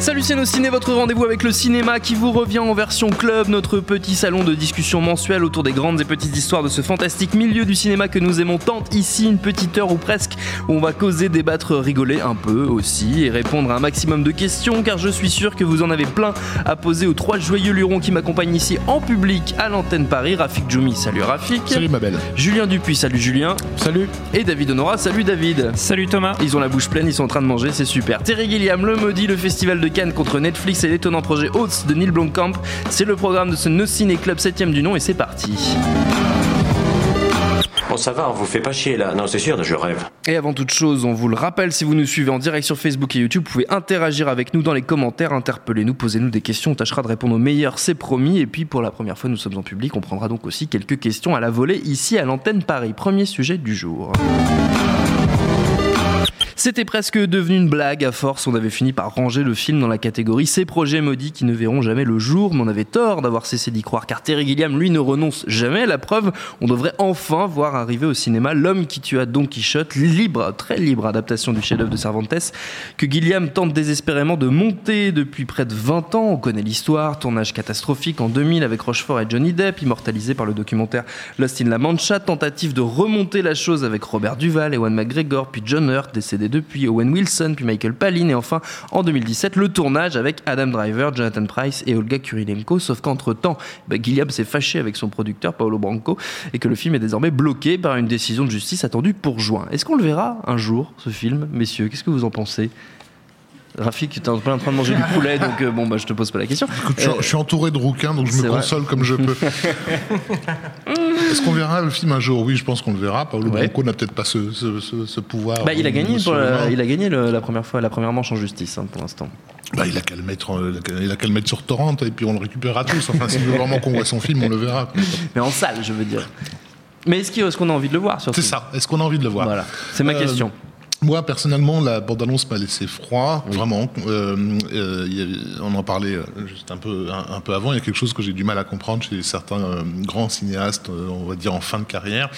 Salut c'est nos ciné, votre rendez-vous avec le cinéma qui vous revient en version club, notre petit salon de discussion mensuel autour des grandes et petites histoires de ce fantastique milieu du cinéma que nous aimons tant ici, une petite heure ou presque, où on va causer, débattre, rigoler un peu aussi et répondre à un maximum de questions car je suis sûr que vous en avez plein à poser aux trois joyeux lurons qui m'accompagnent ici en public à l'antenne Paris, Rafik Djoumi, salut Rafik. Salut ma belle. Julien Dupuis, salut Julien. Salut. Et David Honora, salut David. Salut Thomas. Ils ont la bouche pleine, ils sont en train de manger, c'est super. Terry Gilliam, le maudit, le festival de Cannes contre Netflix et l'étonnant projet Oaths de Neil Blomkamp. C'est le programme de ce No Ciné Club 7ème du nom et c'est parti. Bon, ça va, on vous fait pas chier là. Non, c'est sûr, je rêve. Et avant toute chose, on vous le rappelle, si vous nous suivez en direct sur Facebook et YouTube, vous pouvez interagir avec nous dans les commentaires, interpellez-nous, posez-nous des questions, on tâchera de répondre au meilleur, c'est promis. Et puis pour la première fois, nous sommes en public, on prendra donc aussi quelques questions à la volée ici à l'antenne Paris. Premier sujet du jour. C'était presque devenu une blague à force, on avait fini par ranger le film dans la catégorie Ces projets maudits qui ne verront jamais le jour, mais on avait tort d'avoir cessé d'y croire car Terry Gilliam lui ne renonce jamais. La preuve, on devrait enfin voir arriver au cinéma L'homme qui tua Don Quichotte, libre, très libre adaptation du chef-d'œuvre de Cervantes, que Gilliam tente désespérément de monter depuis près de 20 ans. On connaît l'histoire, tournage catastrophique en 2000 avec Rochefort et Johnny Depp, immortalisé par le documentaire Lost in La Mancha, tentative de remonter la chose avec Robert Duval, Ewan McGregor, puis John Hurt, décédé depuis Owen Wilson, puis Michael Palin, et enfin en 2017 le tournage avec Adam Driver, Jonathan Price et Olga Kurilenko. Sauf qu'entre-temps, bah, Gilliam s'est fâché avec son producteur Paolo Branco et que le film est désormais bloqué par une décision de justice attendue pour juin. Est-ce qu'on le verra un jour, ce film, messieurs? Qu'est-ce que vous en pensez? Rafik, tu es en train de manger du poulet, donc euh, bon, bah, je te pose pas la question. Écoute, je, je suis entouré de rouquins, donc je me vrai. console comme je peux. Est-ce qu'on verra le film un jour? Oui, je pense qu'on le verra. Paolo Ouais. Branco n'a peut-être pas ce, ce- ce- ce pouvoir. Bah, il a gagné, pour la, il a gagné le- la première fois, la première manche en justice hein, pour l'instant. Bah, il a qu'à le mettre, euh, il a qu'à- le mettre sur Torrent et puis on le récupérera tous. Enfin, veut vraiment qu'on voit son film, on le verra. Mais en salle, je veux dire. Mais est-ce qu'on a envie de le voir C'est ça. Est-ce qu'on a envie de le voir? Voilà, c'est ma Euh, question. Moi, personnellement, la bande-annonce m'a laissé froid, vraiment. Euh, euh, on en parlait euh, juste un peu, un, un peu avant. Il y a quelque chose que j'ai du mal à comprendre chez certains euh, grands cinéastes, on va dire en fin de carrière.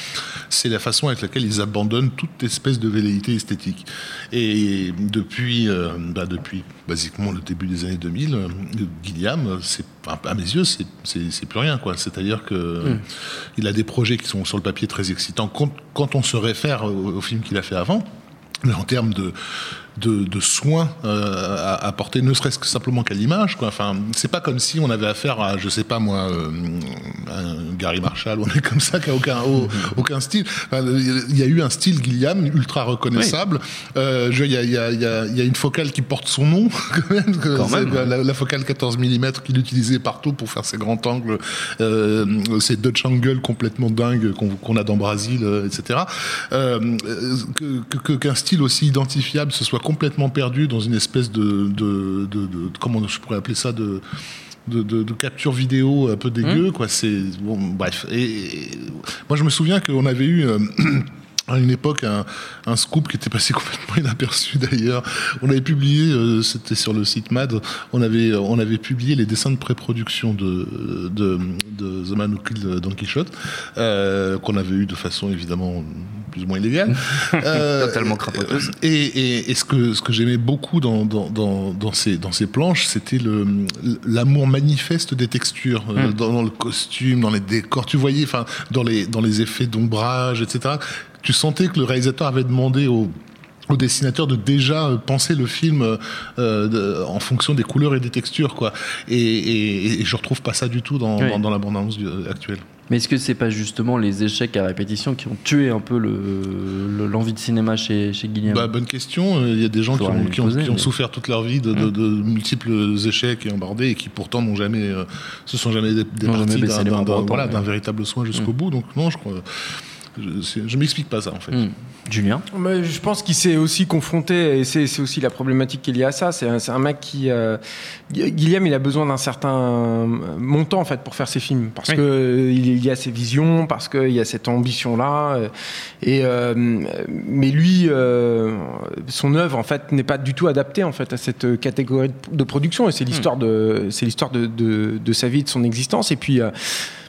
C'est la façon avec laquelle ils abandonnent toute espèce de velléité esthétique. Et depuis, bah, depuis basiquement le début des années 2000, euh, Gilliam, c'est à mes yeux, c'est- c'est c'est plus rien, quoi. C'est-à-dire que il a des projets qui sont sur le papier très excitants quand, quand on se réfère au, au film qu'il a fait avant. En termes de, de, de soins euh, à apporter, ne serait-ce que simplement qu'à l'image. Enfin, c'est pas comme si on avait affaire à, je sais pas moi, euh, un Gary Marshall ou un mec comme ça qui a aucun, au- aucun style. Enfin, Il y a eu un style Gilliam ultra reconnaissable. Euh, Il y, a, il y, a, il y, a, il y a une focale qui porte son nom, quand même. Quand. La, la focale 14 mm qu'il utilisait partout pour faire ses grands angles, ces Dutch angles complètement dingues qu'on qu'on a dans Brasil, euh, etc. Que- Qu'un style aussi identifiable se soit complètement perdu dans une espèce de, de, de, de- comment je pourrais appeler ça de de, de- de capture vidéo un peu dégueu, quoi. C'est bon, bref. Et, et moi, je me souviens qu'on avait eu. euh, à une époque, un, un scoop qui était passé complètement inaperçu d'ailleurs. On avait publié, euh, c'était sur le site MAD, on avait, on avait publié les dessins de pré-production de, de, de The Man Who Killed Don Quichotte, euh, qu'on avait eu de façon évidemment plus ou moins illégale. Euh, Totalement crapoteuse. Et, et, et ce que, ce que j'aimais beaucoup dans, dans, dans, dans ces, dans ces planches, c'était l'amour manifeste des textures, euh, Hmm. dans, dans le costume, dans les décors. Tu voyais, enfin, dans les, dans les effets d'ombrage, etc. Tu sentais que le réalisateur avait demandé au au dessinateur de déjà euh, penser le film euh, de- en fonction des couleurs et des textures quoi et, et, et je retrouve pas ça du tout dans, Oui. dans, dans la bande annonce actuelle Mais est-ce que c'est pas justement les échecs à répétition qui ont tué un peu le- le- l'envie de cinéma chez, chez Guillaume Bah, bonne question. Il y a des gens qui ont, souffert toute leur vie de, de- de multiples échecs et embardés et qui pourtant n'ont jamais, euh, se sont jamais départis baissé d'un, voilà, ouais. véritable soin jusqu'au bout. Donc non, je crois. Je, je m'explique pas ça en fait. Hmm. Julien Mais je pense qu'il s'est aussi confronté, et c'est aussi la problématique qu'il y a à ça. C'est un, mec qui. euh, Gu- Guillaume, il a besoin d'un certain montant en fait pour faire ses films, parce Oui. que euh, y a ses visions, parce qu'il y a cette ambition-là. euh, Et euh, mais lui, euh, son œuvre en fait n'est pas du tout adaptée en fait à cette catégorie de- de production. Et c'est l'histoire de, c'est l'histoire de, de, de sa vie, de son existence. Et puis.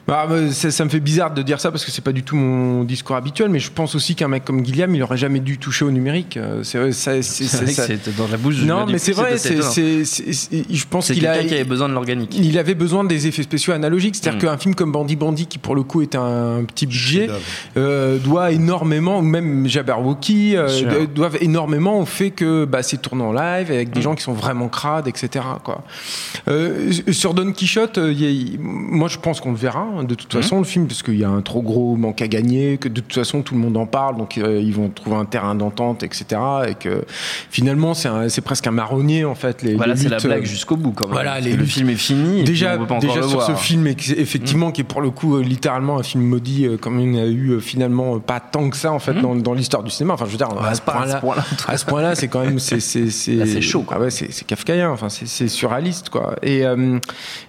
Euh, Bah, bah, ça, ça me fait bizarre de dire ça parce que c'est pas du tout mon discours habituel, mais je pense aussi qu'un mec comme Guillaume, il aurait jamais dû toucher au numérique. Euh, C'est vrai, ça- c'est- dans la bouche. Non, mais c'est vrai, c'est, je pense qu'il a. quelqu'un qui avait besoin de l'organique. Il avait besoin des effets spéciaux analogiques, c'est-à-dire Mm. qu'un film comme Bandit Bandit, qui pour le coup est un petit budget, euh, doit énormément, ou même Jabberwocky, euh, doivent énormément au fait que bah, c'est tourné en live avec des Mm. gens qui sont vraiment crades, etc. Quoi. Euh, sur Don Quichotte, euh, a- moi je pense qu'on le verra hein, de toute Mm. façon le film parce qu'il y a un trop gros manque à gagner, que de toute façon tout le monde en parle, donc euh, ils vont trouver un terrain d'entente, etc. Et que finalement c'est c'est presque un marronnier en fait. Les, Voilà, les c'est la luttes, blague euh, jusqu'au bout quand même. voilà, les le film est fini. déjà, on pas déjà sur voir. Ce film, effectivement, qui est pour le coup euh, littéralement un film maudit, euh, comme il n'y a eu euh, finalement euh, pas tant que ça en fait Mm. dans, dans l'histoire du cinéma. Enfin, je veux dire, à ce pas à ce point-là, point-là. à ce point-là, c'est quand même c'est c'est c'est c'est chaud, quoi. Ah ouais, c'est c'est kafkaïen. Enfin, c'est c'est surréaliste quoi. Et euh,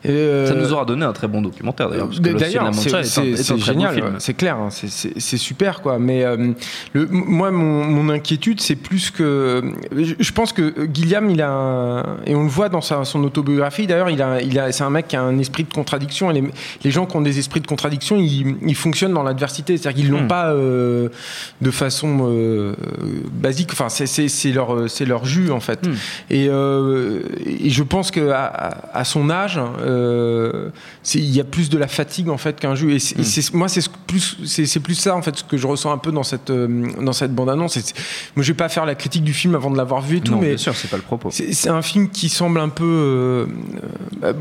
euh, Ça nous aura donné un très bon documentaire d'ailleurs. D'ailleurs, c'est génial, c'est clair, hein, c'est- super quoi. Mais euh, le, moi, mon, mon inquiétude, c'est plus que je, je pense que Guillaume, il a un- et on le voit dans sa, son autobiographie. D'ailleurs, il a, il a, c'est un mec qui a un esprit de contradiction. Et les, les gens qui ont des esprits de contradiction, ils, ils fonctionnent dans l'adversité, c'est-à-dire qu'ils l'ont Hmm. pas euh, de façon euh, basique. Enfin, c'est- leur, c'est leur jus en fait. Hmm. Et, et je pense que à, à- son âge, il y a plus de la fatigue en fait qu'un jus. Et, c'est- c'est- moi, c'est ce- plus, c'est c'est plus ça en fait ce que je ressens un peu dans cette euh, dans cette bande annonce. Moi, je vais pas faire la critique du film avant de l'avoir vu et tout, Non, mais bien sûr, c'est pas le propos. c'est c'est un film qui semble un peu. euh, euh,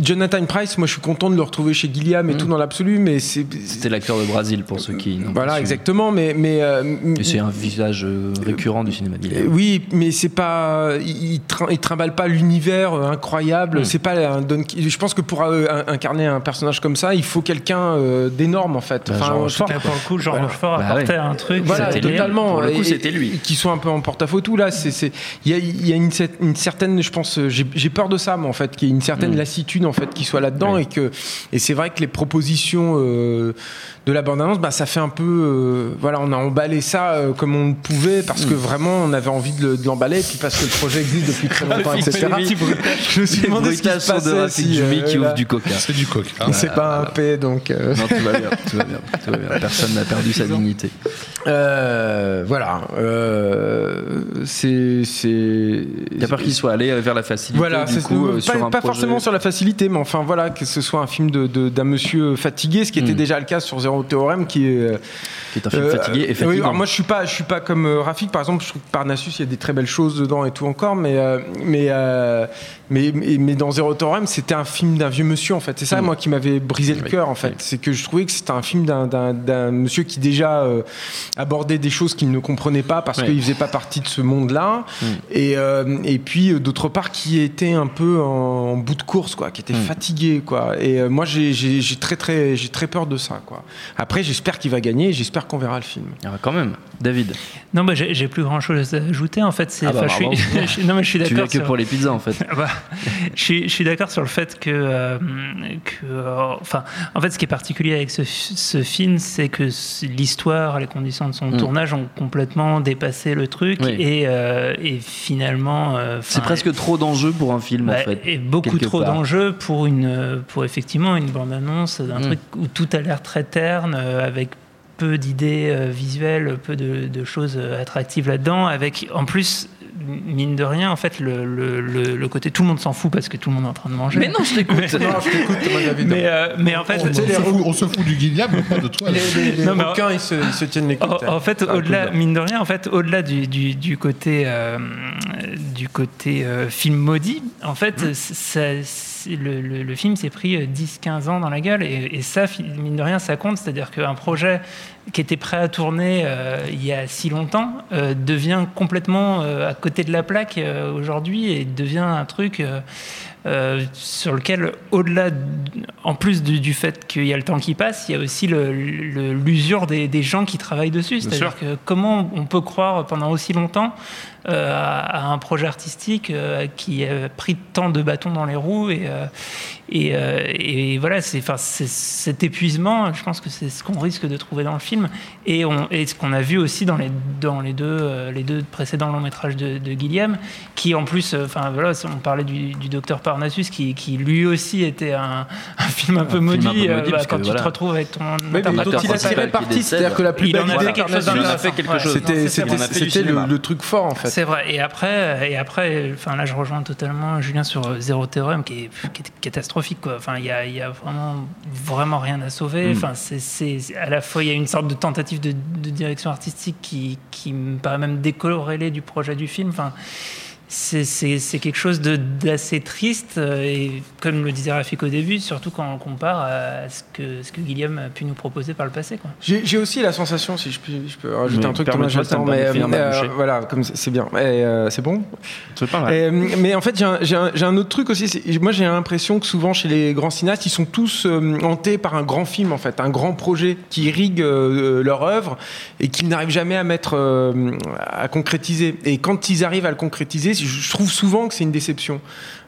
Jonathan Price, moi je suis content de le retrouver chez Gilliam et Mm. tout dans l'absolu, mais c'est. C'était l'acteur de Brésil pour ceux qui. n'ont pas Voilà, exactement, mais. mais euh, Et c'est un visage euh, récurrent du cinéma euh. Oui, mais c'est pas. Il, il trim- il trimballe pas l'univers euh, incroyable. Mm. C'est pas un Don. Je pense que pour euh, un- incarner un personnage comme ça, il faut quelqu'un euh, d'énorme en fait. Bah, Jean fort. Pour le coup, Jean Voilà. Rochefort Bah apportait ouais. un truc. Voilà, totalement. Pour le coup, Et- c'était lui. Qui soit un peu en porte-à-faux là. C'est, il y a, il y a une, une certaine, je pense, euh, j'ai, peur de ça, moi, en fait, qu'il y ait une certaine Mm. lassitude en fait qui soit là-dedans Oui. et que, et c'est vrai que les propositions euh, de la bande-annonce, bah, ça fait un peu, euh, voilà, on a emballé ça euh, comme on pouvait parce que vraiment on avait envie de, de l'emballer, et puis parce que le projet existe depuis très longtemps, etc. Je me suis demandé ce qui se de passait Rafik si, Djoumi euh, qui ouvre du coca. C'est du coq. hein. C'est pas un P, donc. euh, Non, tout va bien, tout va bien, tout va bien. Personne n'a perdu sa dignité. Euh, voilà. Euh, c'est. c'est T'as peur qu'il soit allé vers la facilité Voilà, du c'est coup, euh, pas, sur un pas projet- forcément sur la facilité, mais enfin voilà, que ce soit un film de- de- d'un monsieur fatigué, ce qui était Mm. déjà le cas sur Théorème, qui est. euh, qui est un film euh, fatigué et oui, alors moi je suis pas, je suis pas comme euh, Rafik par exemple. Je trouve que Parnassus il y a des très belles choses dedans et tout encore, mais euh, mais, euh, mais mais mais dans Zéro Théorème c'était un film d'un vieux monsieur en fait. C'est ça Mm. moi qui m'avait brisé le Oui, cœur en fait. oui. C'est que je trouvais que c'était un film d'un- monsieur qui déjà euh, abordait des choses qu'il ne comprenait pas parce Oui. qu'il faisait pas partie de ce monde-là. Mm. Et, euh, et puis euh, d'autre part qui était un peu en, en bout de course quoi, qui était Mm. fatigué quoi. Et euh, moi j'ai très très j'ai très peur de ça quoi. Après j'espère qu'il va gagner, et j'espère qu'on verra le film. Ah, quand même, David. Non, bah, j'ai j'ai plus grand chose à ajouter. En fait, c'est. Ah bah, enfin, je suis- non, mais je suis Tu d'accord. que sur- pour les pizzas en fait. Ah bah, je suis, je suis d'accord sur le fait que, euh, que euh, enfin, en fait, ce qui est particulier avec ce, ce film, c'est que l'histoire, les conditions de son Mm. tournage ont complètement dépassé le truc Oui. et, euh, et finalement, euh, C'est presque trop d'enjeux pour un film en bah, fait. et beaucoup trop d'enjeux pour une, pour effectivement une bande annonce d'un Mm. truc où tout a l'air très terne, euh, avec peu d'idées euh, visuelles, peu de, de choses euh, attractives là-dedans, avec en plus mine de rien, en fait, le, le, le, le côté tout le monde s'en fout parce que tout le monde est en train de manger. Mais non, je t'écoute. David. Mais, euh, mais en fait, On, se fout, on se fout du Guillaume, mais pas de toi. là. les, les, les Non, mais- requins, ils se, ils se tiennent les coudes. En, en fait, au-delà, mine de rien, en fait, au-delà du, du, du côté, euh, du côté euh, film maudit, en fait, Mmh. ça- c'est- le, le- le film s'est pris euh, 10-15 ans dans la gueule, et, et ça, mine de rien, ça compte. C'est-à-dire qu'un projet qui était prêt à tourner euh, il y a si longtemps euh, devient complètement euh, à côté de la plaque euh, aujourd'hui et devient un truc. euh, euh, sur lequel, au-delà, en plus du, du fait qu'il y a le temps qui passe, il y a aussi l'usure des, des gens qui travaillent dessus. C'est-à-dire que comment on peut croire pendant aussi longtemps euh, à, à un projet artistique euh, qui a pris tant de bâtons dans les roues et, euh, Et, euh, et voilà, c'est, enfin, c'est cet épuisement, je pense que c'est ce qu'on risque de trouver dans le film, et, on, et ce qu'on a vu aussi dans les, dans les, deux, euh, les deux précédents longs métrages de, de Guillaume, qui en plus, euh, enfin voilà, on parlait du, du docteur Parnassus, qui, qui lui aussi était un, un film un peu film un maudit, peu maudit, euh, bah, parce quand que tu voilà. te retrouves avec ton Oui, dont il a tiré parti, c'est-à-dire que la plus belle en a fait quelque chose Il en a d'intéressant. fait quelque Ouais. chose. C'était Non, c'était- c'est vrai. c'était le, le truc fort en fait. C'est vrai. Et après, et après, enfin là, je rejoins totalement Julien sur Zéro Théorème, qui est, qui est catastrophique. Quoi. Enfin, il y a, il y a vraiment, vraiment rien à sauver. Enfin, c'est- c'est- à la fois, il y a une sorte de tentative de, de direction artistique qui, qui me paraît même décorrélée du projet du film. Enfin, c'est, quelque chose d'assez triste. euh, Et comme le disait Rafik au début, surtout quand on le compare à ce que, ce que Guillaume a pu nous proposer par le passé. J'ai aussi la sensation, si je peux, je peux rajouter Mais un truc, Thomas, j'attends, mais euh, voilà, comme c'est bien. Euh, c'est bon? C'est pas mal. Et, mais en fait, j'ai un, autre truc aussi. Moi, j'ai l'impression que souvent, chez les grands cinéastes, ils sont tous euh, hantés par un grand film, en fait, un grand projet qui irrigue euh, leur œuvre et qu'ils n'arrivent jamais à mettre euh, à concrétiser. Et quand ils arrivent à le concrétiser, je trouve souvent que c'est une déception.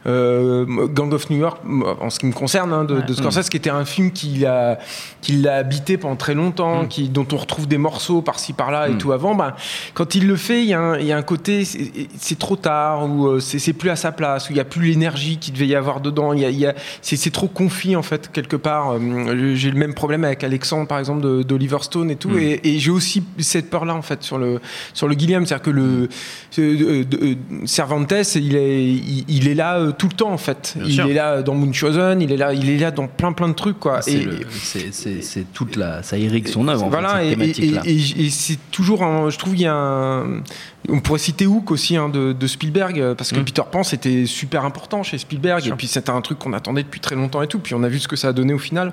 Euh, Gang of New York, en ce qui me concerne, hein, de, Ouais. de Scorsese, qui était un film qui l'a qui l'a habité pendant très longtemps, Mm. qui, dont on retrouve des morceaux par-ci par-là et Mm. tout avant. Ben, quand il le fait, il y, a un- il y a un côté, c'est- trop tard, ou euh, c'est plus à sa place, où il n'y a plus l'énergie qu'il devait y avoir dedans. Il y a, a- c'est trop confit, en fait, quelque part. Euh, J'ai le même problème avec Alexandre, par exemple, de- d'Oliver Stone et tout. Mm. Et, et j'ai aussi cette peur-là, en fait, sur le, sur le Guilliam. C'est-à-dire que le euh, euh, Cervantes, il est, il, il est là euh, tout le temps, en fait. Bien il sûr. est là dans Munchausen, il est là, il est là dans plein, plein de trucs, quoi. C'est Et- le- c'est- c'est c'est toute la. Ça irrigue son œuvre, voilà, fait, et, cette et- et- et c'est toujours, un- je trouve, il y a un, on pourrait citer Hook aussi hein, de, de Spielberg, parce que Mm. Peter Pan c'était super important chez Spielberg, et puis c'était un truc qu'on attendait depuis très longtemps et tout, puis on a vu ce que ça a donné au final.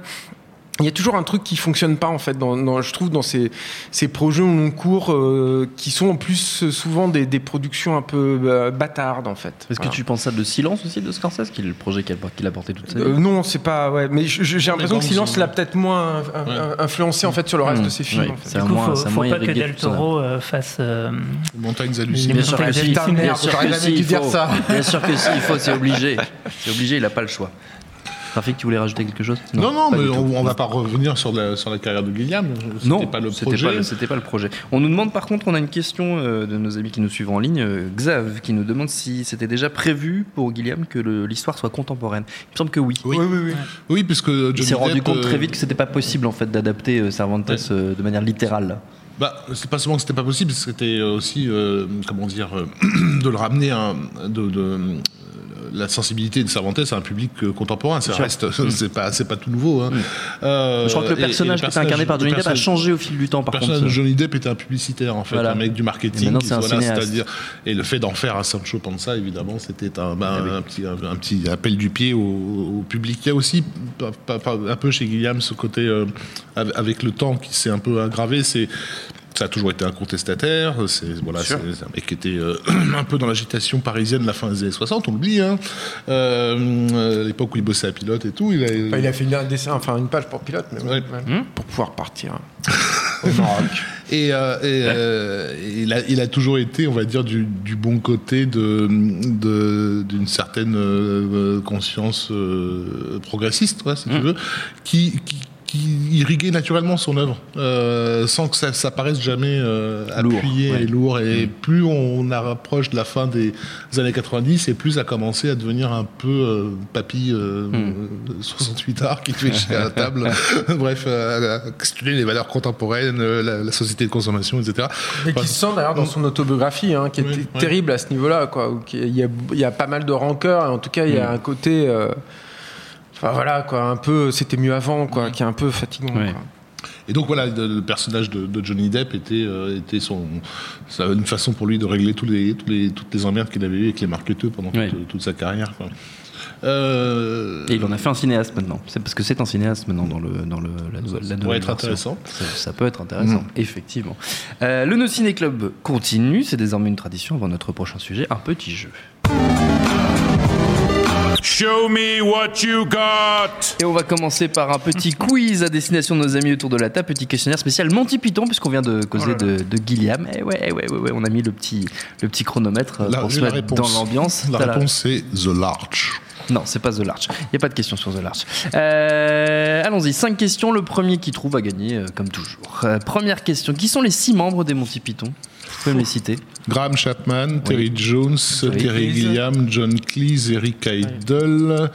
Il y a toujours un truc qui fonctionne pas en fait, dans, dans- je trouve, dans ces, ces projets au long cours euh, qui sont en plus euh, souvent des, des productions un peu euh, bâtardes en fait. Est-ce que tu penses ça de Silence aussi de Scorsese, qui est le projet qu'il a, porté toute sa vie? Euh, non, c'est pas. Ouais, mais j'ai l'impression que Silence l'a peut-être moins Ouais. influencé en fait sur le reste Mmh, de ses films. ouais, en fait. Du coup, moins- faut, faut pas que Del. Toro euh, fasse. euh, Montagnes hallucinées. Bien sûr que si, il faut, c'est obligé. C'est obligé, il a pas le choix. Rafik, tu voulais rajouter quelque chose? Non, non, mais on, on va pas revenir sur la, sur la carrière de Guillaume. Non, C'était pas le projet. pas le- C'était pas le projet. On nous demande par contre, on a une question euh, de nos amis qui nous suivent en ligne, euh, Xav, qui nous demande si c'était déjà prévu pour Guillaume que l'histoire soit contemporaine. Il me semble que oui. Oui. Oui, oui, oui. Oui, puisque Il Johnny s'est rendu compte euh, très vite que c'était pas possible en fait d'adapter euh, Cervantes Ouais. euh, de manière littérale. Bah, c'est pas seulement que c'était pas possible, c'était aussi, euh, comment dire, euh, de le ramener à un- de, de, euh, la sensibilité de Cervantes à un public euh, contemporain. Ça reste, c'est pas, c'est pas tout nouveau. hein. Mm. Euh, Je crois que le et- et personnage qui était incarné par le Johnny Depp a changé au fil du temps Le par personnage contre. de Johnny Depp était un publicitaire en fait, Voilà. un mec du Et marketing. qui- c'est voilà, c'est-à-dire- et le fait d'en faire un Sancho Panza, évidemment, c'était un, bah, Ah oui. un petit, un, un petit appel du pied au, au public. Il y a aussi pas- pas- pas- un peu chez Guillaume ce côté euh, av- avec le temps qui s'est un peu aggravé. C'est ça a toujours été un contestataire. C'est voilà, c'est un mec qui était euh, un peu dans l'agitation parisienne de la fin des années 60. On l'oublie. Hein. Euh, euh, à l'époque où il bossait à pilote et tout, il a, Enfin, il a fait une- un dessin, enfin une page pour pilote, mais Ouais. ouais, Hmm pour pouvoir partir au Maroc. Et, euh, euh, il, a, il a toujours été, on va dire, du, du bon côté de de- d'une certaine euh, conscience euh, progressiste, ouais, si tu Mm. veux, qui, qui, qui irriguait naturellement son œuvre, euh, sans que ça, ça paraisse jamais euh, Lourd, appuyé ouais. et lourd. Et Mm. plus on approche de la fin des années 90, et plus ça a commencé à devenir un peu euh, papy euh, Mm. euh, 68 art qui fait chier à la table. Bref, euh, à questionner les valeurs contemporaines, la, la société de consommation, etc. Mais Enfin, qui se sent d'ailleurs dans son autobiographie, hein, qui est Oui, t- oui. terrible à ce niveau-là. Il, y a, il y a pas mal de rancœur, et en tout cas, il y a un côté. Enfin voilà, quoi, un peu. C'était mieux avant, quoi, qui est un peu fatigant. Ouais. quoi. Et donc voilà, le, personnage de, de Johnny Depp était, euh, était son, ça- une façon pour lui de régler tous les, tous les, toutes les emmerdes qu'il avait eues avec les marketeurs pendant Ouais. toute, toute sa carrière. quoi. Euh, Et il en a fait un cinéaste maintenant. C'est parce que c'est un cinéaste maintenant dans, le, dans le, la nouvelle, ça pourrait être intéressant. Ça, ça peut être intéressant, effectivement. Euh, le No Ciné Club continue. C'est désormais une tradition avant notre prochain sujet, un petit jeu. Show me what you got. Et on va commencer par un petit quiz à destination de nos amis autour de la table, petit questionnaire spécial Monty Python, puisqu'on vient de causer Oh de, de Gilliam. Et ouais, ouais, ouais, ouais, on a mis le petit, le petit chronomètre euh, La- pour se la mettre dans l'ambiance. La réponse c'est The Larch. Non, c'est pas The Larch. Il n'y a pas de question sur The Larch. Euh, Allons-y, cinq questions. Le premier qui trouve va gagner, euh, comme toujours. Euh, première question. Qui sont les six membres des Monty Python? Pouvez me les citer Graham Chapman, Terry Jones, Terry Terry. Gilliam, John Cleese, Eric Idle.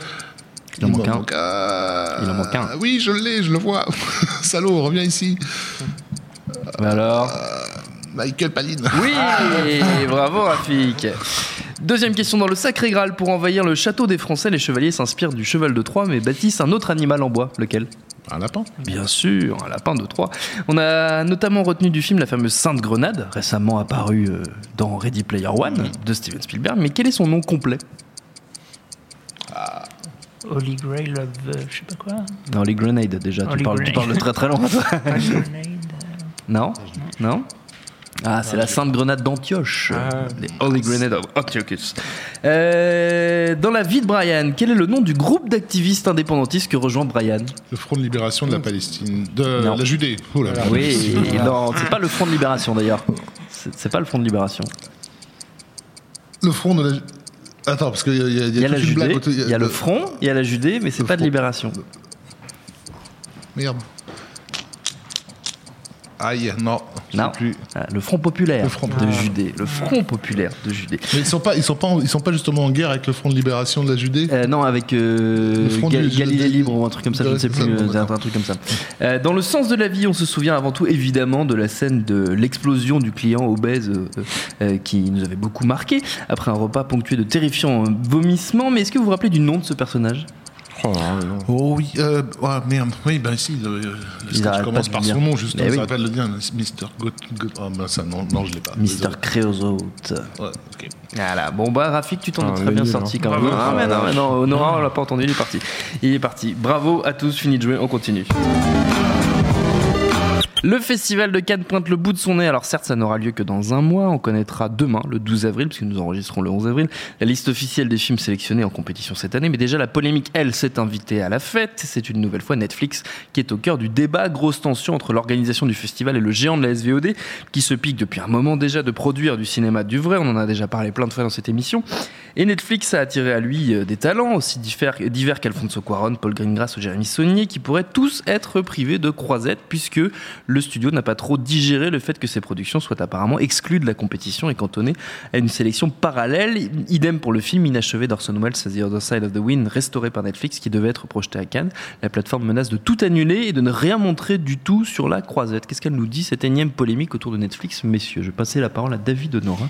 Il en manque un. un. Il en manque un. Oui, je l'ai, je le vois. Salaud, reviens ici. Bah alors Michael Palin. Oui Bravo Rafik Deuxième question. Dans le Sacré Graal, pour envahir le château des Français, les chevaliers s'inspirent du cheval de Troie, mais bâtissent un autre animal en bois. Lequel? Un lapin. Bien sûr, un lapin de Troie. On a notamment retenu du film la fameuse Sainte Grenade, récemment apparue euh, dans Ready Player One de Steven Spielberg. Mais quel est son nom complet? Holy Grail of. euh, je sais pas quoi. Non, les Grenades déjà. Tu Holy parles, tu Grenade. parles de très très loin. Holy Grenade. non Non? Ah, c'est la Sainte Grenade d'Antioche. Ah. Les Holy Grenade of Antiochus. Euh, dans la vie de Brian, quel est le nom du groupe d'activistes indépendantistes que rejoint Brian? Le Front de libération de la Palestine. De Non. la Judée. Oh là là. Oui, non, c'est pas le Front de Libération d'ailleurs. C'est c'est pas le Front de Libération. Le Front de la. Attends, parce qu'il y a, y a, Il y a la Judée, il y a le Front, il y a la Judée, mais c'est Le pas de. Libération. Aïe, non. Non. plus. Ah, Le Front populaire Le Front de. Judée. Le Front populaire de Judée. Mais ils sont pas, ils sont pas, ils sont pas justement en guerre avec le Front de libération de la Judée? Euh, non, avec euh, Ga- du- Galilée Libre ou un truc comme ça, je ne sais plus, euh, un, truc comme ça. Euh, dans le sens de la vie, on se souvient avant tout évidemment de la scène de l'explosion du client obèse qui nous avait beaucoup marqué après un repas ponctué de terrifiants vomissements. Mais est-ce que vous vous rappelez du nom de ce personnage? Oh, non. Oh oui, euh, ah, merde, oui, ben si, le, le sketch commence par son nom, justement, Mais ça oui. le dire, Mr. Got, Got- ah ben ça, non, non, je l'ai pas. Mister Désolé. Creosote. Ouais, ok. Voilà, bon bah Rafik, tu t'en es Ah, très le bien sorti hein. quand même. Ah, mais non, mais non, Nora, on l'a pas entendu, il est parti. Il est parti. Bravo à tous, fini de jouer, on continue. Le festival de Cannes pointe le bout de son nez. Alors certes, ça n'aura lieu que dans un mois. On connaîtra demain, le 12 avril, puisque nous enregistrons le 11 avril, la liste officielle des films sélectionnés en compétition cette année. Mais déjà, la polémique, elle, s'est invitée à la fête. C'est une nouvelle fois Netflix qui est au cœur du débat. Grosse tension entre l'organisation du festival et le géant de la SVOD, qui se pique depuis un moment déjà de produire du cinéma du vrai. On en a déjà parlé plein de fois dans cette émission. Et Netflix a attiré à lui euh, des talents aussi divers, qu'Alfonso Cuarón, Paul Greengrass ou Jérémy Saunier, qui pourraient tous être privés de croisette, puisque le studio n'a pas trop digéré le fait que ses productions soient apparemment exclues de la compétition et cantonnées à une sélection parallèle. Idem pour le film inachevé d'Orson Welles, The Other Side of the Wind, restauré par Netflix, qui devait être projeté à Cannes. La plateforme menace de tout annuler et de ne rien montrer du tout sur la croisette. Qu'est-ce qu'elle nous dit, cette énième polémique autour de Netflix, messieurs? Je vais passer la parole à David Honora.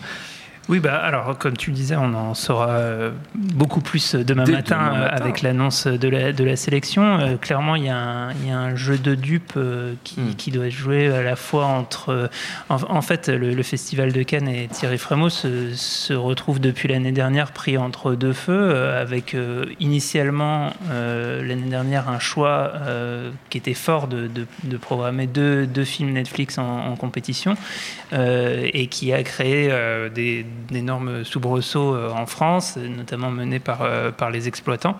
Oui, bah alors comme tu le disais, on en saura euh, beaucoup plus demain Dès matin, demain euh, matin. avec l'annonce de la, de la sélection. Euh, clairement, il y, a un- il y a un jeu de dupes euh, qui, Mm. qui doit se jouer à la fois entre. euh, en, en fait, le, le Festival de Cannes et Thierry Frémaux se, se retrouvent depuis l'année dernière pris entre deux feux, euh, avec euh, initialement euh, l'année dernière un choix euh, qui était fort de, de- de programmer deux, deux films Netflix en, en compétition euh, et qui a créé euh, des- d'énormes soubresauts euh, en France, notamment menés par, euh, les exploitants.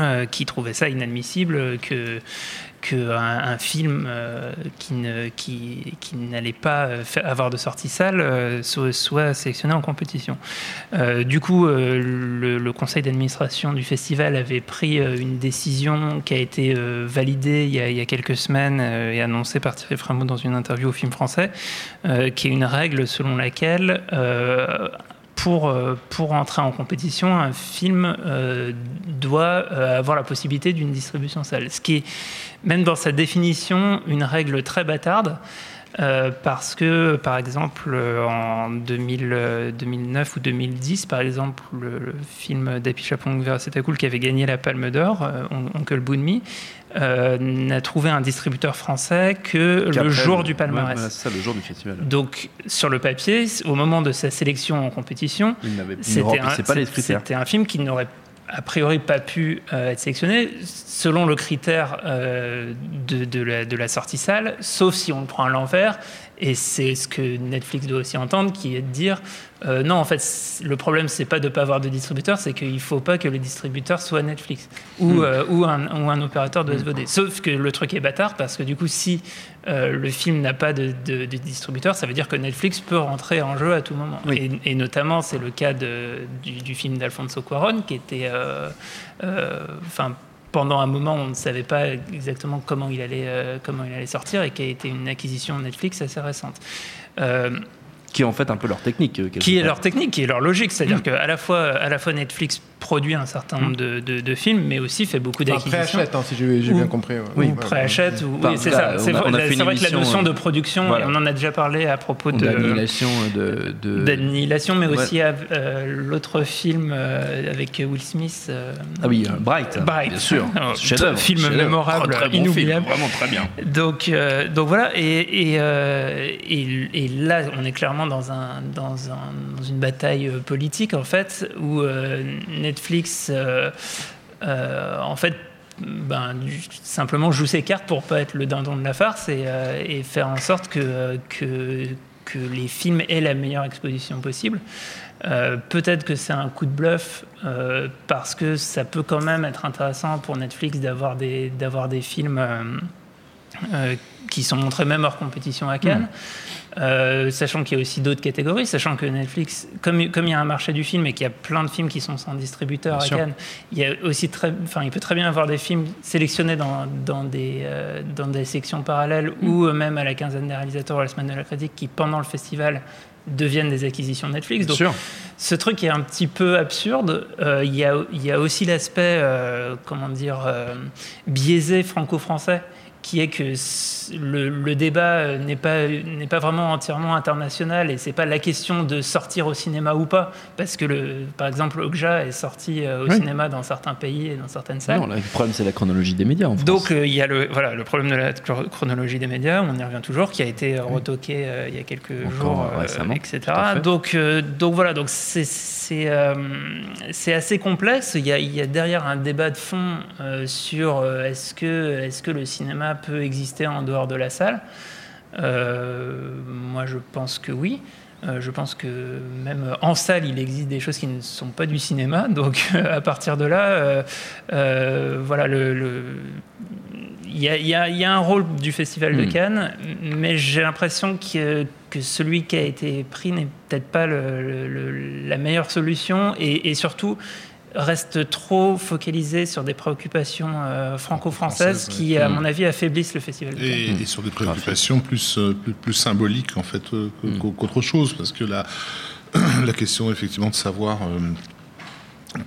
euh, qui trouvaient ça inadmissible que qu'un un film euh, qui n'allait pas euh, avoir de sortie salle euh, soit, sélectionné en compétition. Euh, du coup, le, conseil d'administration du festival avait pris une décision qui a été validée il y a, il y a quelques semaines et annoncée par Thierry Frémaux dans une interview au film français, qui est une règle selon laquelle pour, euh, pour entrer en compétition, un film euh, doit euh, avoir la possibilité d'une distribution salle. Ce qui est, même dans sa définition, une règle très bâtarde. parce que, par exemple, en 2000, euh, 2009 ou 2010, par exemple, le, film d'Api Chapong Veracetacool qui avait gagné la Palme d'Or, On- Oncle Boonmi, euh, n'a trouvé un distributeur français que le jour du palmarès. c'est ça, le jour du festival. Donc, sur le papier, au moment de sa sélection en compétition, c'était un, film qui n'aurait a priori pas pu euh, être sélectionné selon le critère euh, de, de la, de la sortie salle, sauf si on le prend à l'envers Et c'est ce que Netflix doit aussi entendre, qui est de dire euh, non, en fait, le problème, c'est pas de ne pas avoir de distributeur, c'est qu'il ne faut pas que le distributeur soit Netflix ou, Hmm. euh, ou, un, ou un opérateur de SVOD. Sauf que le truc est bâtard, parce que du coup, si euh, le film n'a pas de, de- de distributeur, ça veut dire que Netflix peut rentrer en jeu à tout moment. Oui. Et, et notamment, c'est le cas de- du, du film d'Alfonso Cuaron, qui était. Enfin. Pendant un moment, on ne savait pas exactement comment il allait, euh, sortir et qui a été une acquisition Netflix assez récente. Euh, Qui est en fait un peu leur technique. euh, qui est part. leur technique, qui est leur logique. C'est-à-dire qu'à la fois, à la fois Netflix produit un certain nombre de, de- de films, mais aussi fait beaucoup Enfin, d'acquisitions. préachète, hein, si j'ai bien compris. ouais. Ou Ouais, préachète, ou Enfin, oui, c'est ça. C'est on a- vrai, que la notion de euh, production, voilà. et on en a déjà parlé à propos de D'annihilation de. de- d'annihilation, mais Ouais. aussi à, euh, l'autre film euh, avec Will Smith. euh, Ah oui, euh, Bright. Bright. Bien sûr. Euh, Chef-d'œuvre, film chef-d'œuvre. mémorable, Très, très bon film, inoubliable. Vraiment très bien. Donc, euh, donc voilà, et, et, euh, et- et là, on est clairement dans, un, dans, un- dans une bataille euh, politique, en fait, où euh, Netflix, euh, en fait, ben, simplement joue ses cartes pour pas être le dindon de la farce et, faire en sorte que, les films aient la meilleure exposition possible. Peut-être que c'est un coup de bluff parce que ça peut quand même être intéressant pour Netflix d'avoir des, films qui sont montrés même hors compétition à Cannes. Euh, sachant qu'il y a aussi d'autres catégories, sachant que Netflix, comme, comme il y a un marché du film et qu'il y a plein de films qui sont sans distributeur Bien à. Cannes, il y a aussi très, enfin, il peut très bien avoir des films sélectionnés dans, dans des, euh, dans des sections parallèles ou euh, même à la quinzaine des réalisateurs ou à la semaine de la critique qui, pendant le festival, deviennent des acquisitions Netflix. Donc, ce truc est un petit peu absurde. Euh, Il y, a, y a aussi l'aspect, comment dire, biaisé franco-français, qui est que le, le débat euh, n'est pas, n'est pas vraiment entièrement international et c'est pas la question de sortir au cinéma ou pas, parce que le, par exemple, Okja est sorti euh, au Oui. cinéma dans certains pays et dans certaines salles. Non, là, le problème, c'est la chronologie des médias en. Donc euh, il y a le, voilà, le problème de la chro- chronologie des médias, on y revient toujours, qui a été retoqué euh, il y a quelques Encore jours, euh, etc. Donc, donc voilà, donc c'est c'est euh, c'est assez complexe. Il y, a, derrière un débat de fond euh, sur euh, est-ce que le cinéma peut exister en dehors de la salle? Moi, je pense que oui. Euh, je pense que même en salle, il existe des choses qui ne sont pas du cinéma. Donc, à partir de là, euh, euh, voilà, le, le- il y, a, y y un rôle du Festival de Mm. Cannes, mais j'ai l'impression que, que celui qui a été pris n'est peut-être pas le- le- le- la meilleure solution et, et surtout reste trop focalisé sur des préoccupations euh, franco-françaises qui, à Mm. mon avis, affaiblissent le Festival. Et, et sur des préoccupations plus, euh, plus, plus symboliques en fait euh, Mm. qu'autre chose, parce que la, la question effectivement de savoir euh,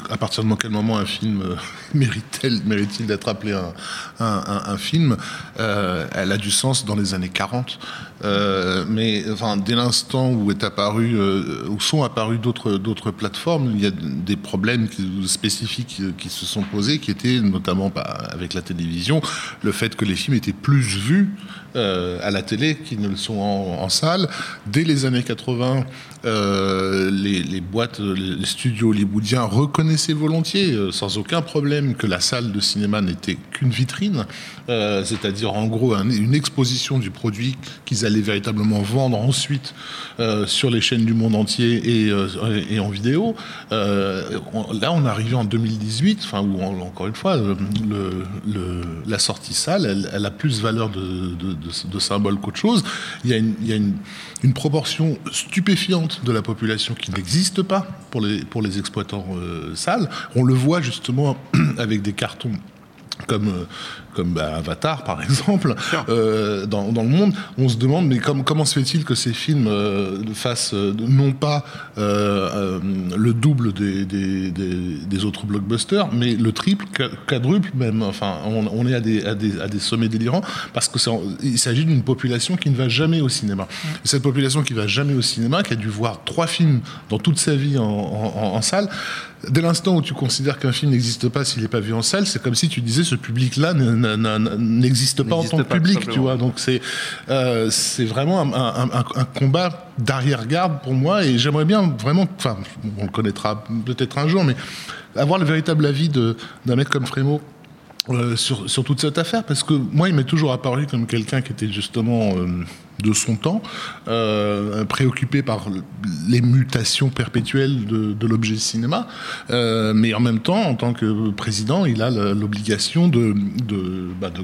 à partir de quel moment un film euh, mérite-t-il mérite d'être appelé un, film, euh, elle a du sens dans les années 40. Euh, mais enfin, dès l'instant où est où sont apparues d'autres plateformes, il y a des problèmes spécifiques qui se sont posés, qui étaient notamment bah, avec la télévision, le fait que les films étaient plus vus à la télé qu'ils ne le sont en salle. Dès les années 80, euh, les, les boîtes, les, studios hollywoodiens reconnaissaient volontiers, euh, sans aucun problème, que la salle de cinéma n'était qu'une vitrine, euh, c'est-à-dire en gros un- une exposition du produit qu'ils allaient véritablement vendre ensuite euh, sur les chaînes du monde entier et, euh, et en vidéo. Euh, on- là, on arrivé en 2018, enfin, où en- encore une fois, le- le- la sortie salle, elle, elle a plus valeur de, de, de- de symbole qu'autre chose. Il y a, une, il y a une, une proportion stupéfiante de la population qui n'existe pas pour les, exploitants euh, salles. On le voit justement avec des cartons comme, euh, comme bah, Avatar par exemple, euh, dans, dans le monde, on se demande mais comme- comment se fait-il que ces films euh, fassent euh, non pas euh, euh, le double des, des, des- des autres blockbusters, mais le triple, qua- quadruple même. Enfin, on, on est à des, à, des, à des sommets délirants parce que il s'agit d'une population qui ne va jamais au cinéma. Et cette population qui va jamais au cinéma, qui a dû voir trois films dans toute sa vie en, en- en salle, Dès l'instant où tu considères qu'un film n'existe pas s'il n'est pas vu en salle, c'est comme si tu disais ce public-là n'existe pas en tant que public, tu vois. Donc c'est euh, c'est vraiment un, un- un- un combat d'arrière-garde pour moi et j'aimerais bien vraiment, enfin, on le connaîtra peut-être un jour, mais avoir le véritable avis d'un mec comme Frémaux euh, sur, sur toute cette affaire parce que moi, il m'est toujours apparu comme quelqu'un qui était justement euh, de son temps, euh, préoccupé par les mutations perpétuelles de, de l'objet cinéma, mais en même temps, en tant que président, il a l'obligation de, de, bah, de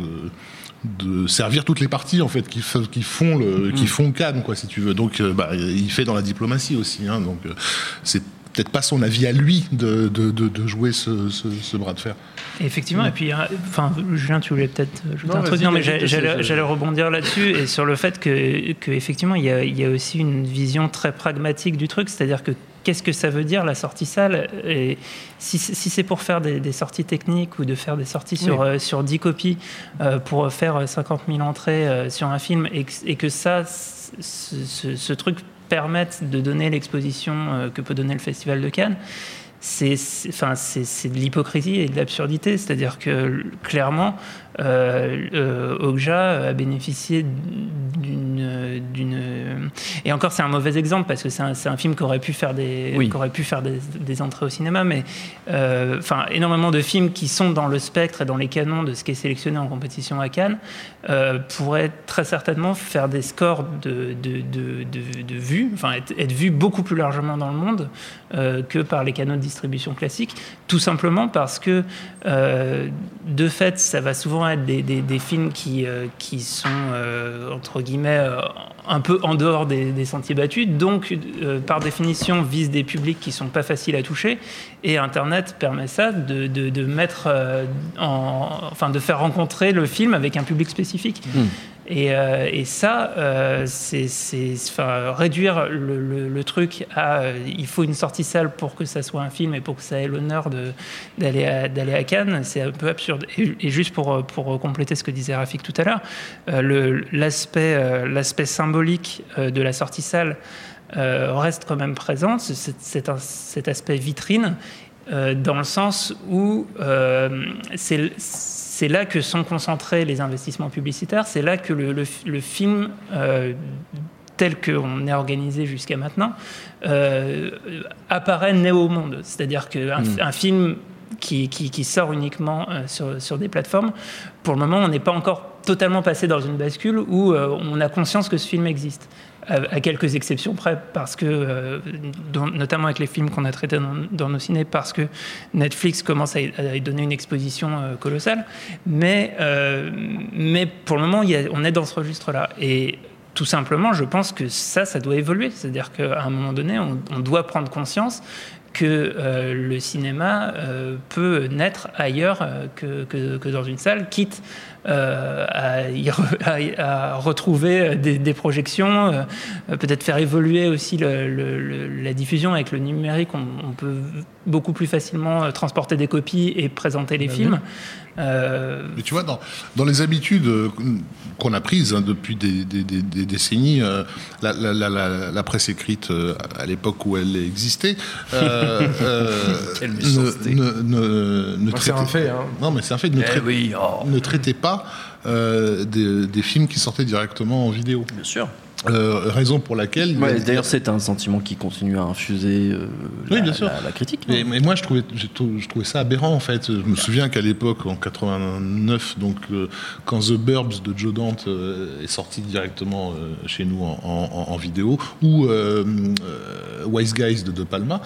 de servir toutes les parties en fait qui, font le qui font Cannes quoi si tu veux. Donc bah, il fait dans la diplomatie aussi hein, donc c'est peut-être pas son avis à lui de, de, de, de jouer ce, ce, ce bras de fer. Effectivement, et puis, euh, enfin, Julien, tu voulais peut-être euh, je Non, t'introduire, vas-y, mais j'allais rebondir là-dessus et sur le fait que, que effectivement, il y, a, il y a aussi une vision très pragmatique du truc, c'est-à-dire que qu'est-ce que ça veut dire la sortie salle et si, c'est- si c'est pour faire des, des sorties techniques ou de faire des sorties sur, euh, sur 10 copies euh, pour faire 50 000 entrées euh, sur un film et que, et que ça, ce, ce- ce truc permette de donner l'exposition euh, que peut donner le Festival de Cannes, c'est enfin, de l'hypocrisie et de l'absurdité. C'est-à-dire que clairement, euh, euh, Okja a bénéficié d'une. Et encore, c'est un mauvais exemple parce que c'est un, film qui aurait pu faire des, Oui. aurait pu faire des, des entrées au cinéma, mais euh, enfin, énormément de films qui sont dans le spectre et dans les canons de ce qui est sélectionné en compétition à Cannes euh, pourraient très certainement faire des scores de, de, de, de- vues, enfin être, être vus beaucoup plus largement dans le monde euh, que par les canaux de distribution classiques, tout simplement parce que euh, de fait, ça va souvent être des, des- des films qui, euh, qui sont euh, entre guillemets euh, un peu en dehors des, sentiers battus, donc euh, par définition visent des publics qui sont pas faciles à toucher, et Internet permet ça de, de- mettre euh, en, enfin de faire rencontrer le film avec un public spécifique. Et, euh, et ça, euh, c'est enfin, réduire le, truc à euh, il faut une sortie salle pour que ça soit un film et pour que ça ait l'honneur d'aller à, Cannes, c'est un peu absurde. Et, juste pour, pour compléter ce que disait Rafik tout à l'heure, l'aspect symbolique de la sortie salle reste quand même présent, c'est- cet aspect vitrine, dans le sens où c'est c'est là que sont concentrés les investissements publicitaires, c'est là que le, le- le film, euh, tel qu'on est organisé jusqu'à maintenant, euh, apparaît né au monde. C'est-à-dire qu'un un film qui, qui- qui sort uniquement euh, sur, sur des plateformes, pour le moment, on n'est pas encore totalement passé dans une bascule où euh, on a conscience que ce film existe. À, quelques exceptions près, parce que, euh, notamment avec les films qu'on a traités dans, nos ciné, parce que Netflix commence à à donner une exposition euh, colossale. Mais, euh, mais pour le moment, on est dans ce registre-là. Et tout simplement, je pense que ça, ça doit évoluer. C'est-à-dire qu'à un moment donné, on, doit prendre conscience que le cinéma peut naître ailleurs que- que dans une salle, quitte euh, à, retrouver des, des projections, euh, euh, peut-être faire évoluer aussi la diffusion avec le numérique. On peut beaucoup plus facilement euh, transporter des copies et présenter les films. Euh, Mais tu vois, dans, dans les habitudes euh, qu'on a prises hein, depuis des, des- des- des décennies, euh, la, la- la- la- la presse écrite euh, à l'époque où elle existait, euh, euh, Quelle ne, méchanceté. ne, ne- ne Bah, c'est traitait- un fait, hein. Non, mais c'est un fait. Ne, Eh traite- oui, oh. ne traitait pas euh, des, des films qui sortaient directement en vidéo. Bien sûr. Euh, raison pour laquelle. Ouais, D'ailleurs, c'est un sentiment qui continue à infuser euh, Oui, la, bien sûr. la- la critique. Mais, mais moi, je trouvais, je trouvais ça aberrant en fait. Je me souviens qu'à l'époque, en 89, donc euh, quand The Burbs de Joe Dante euh, est sorti directement chez nous en, en- en vidéo, ou Wise Guys de De Palma,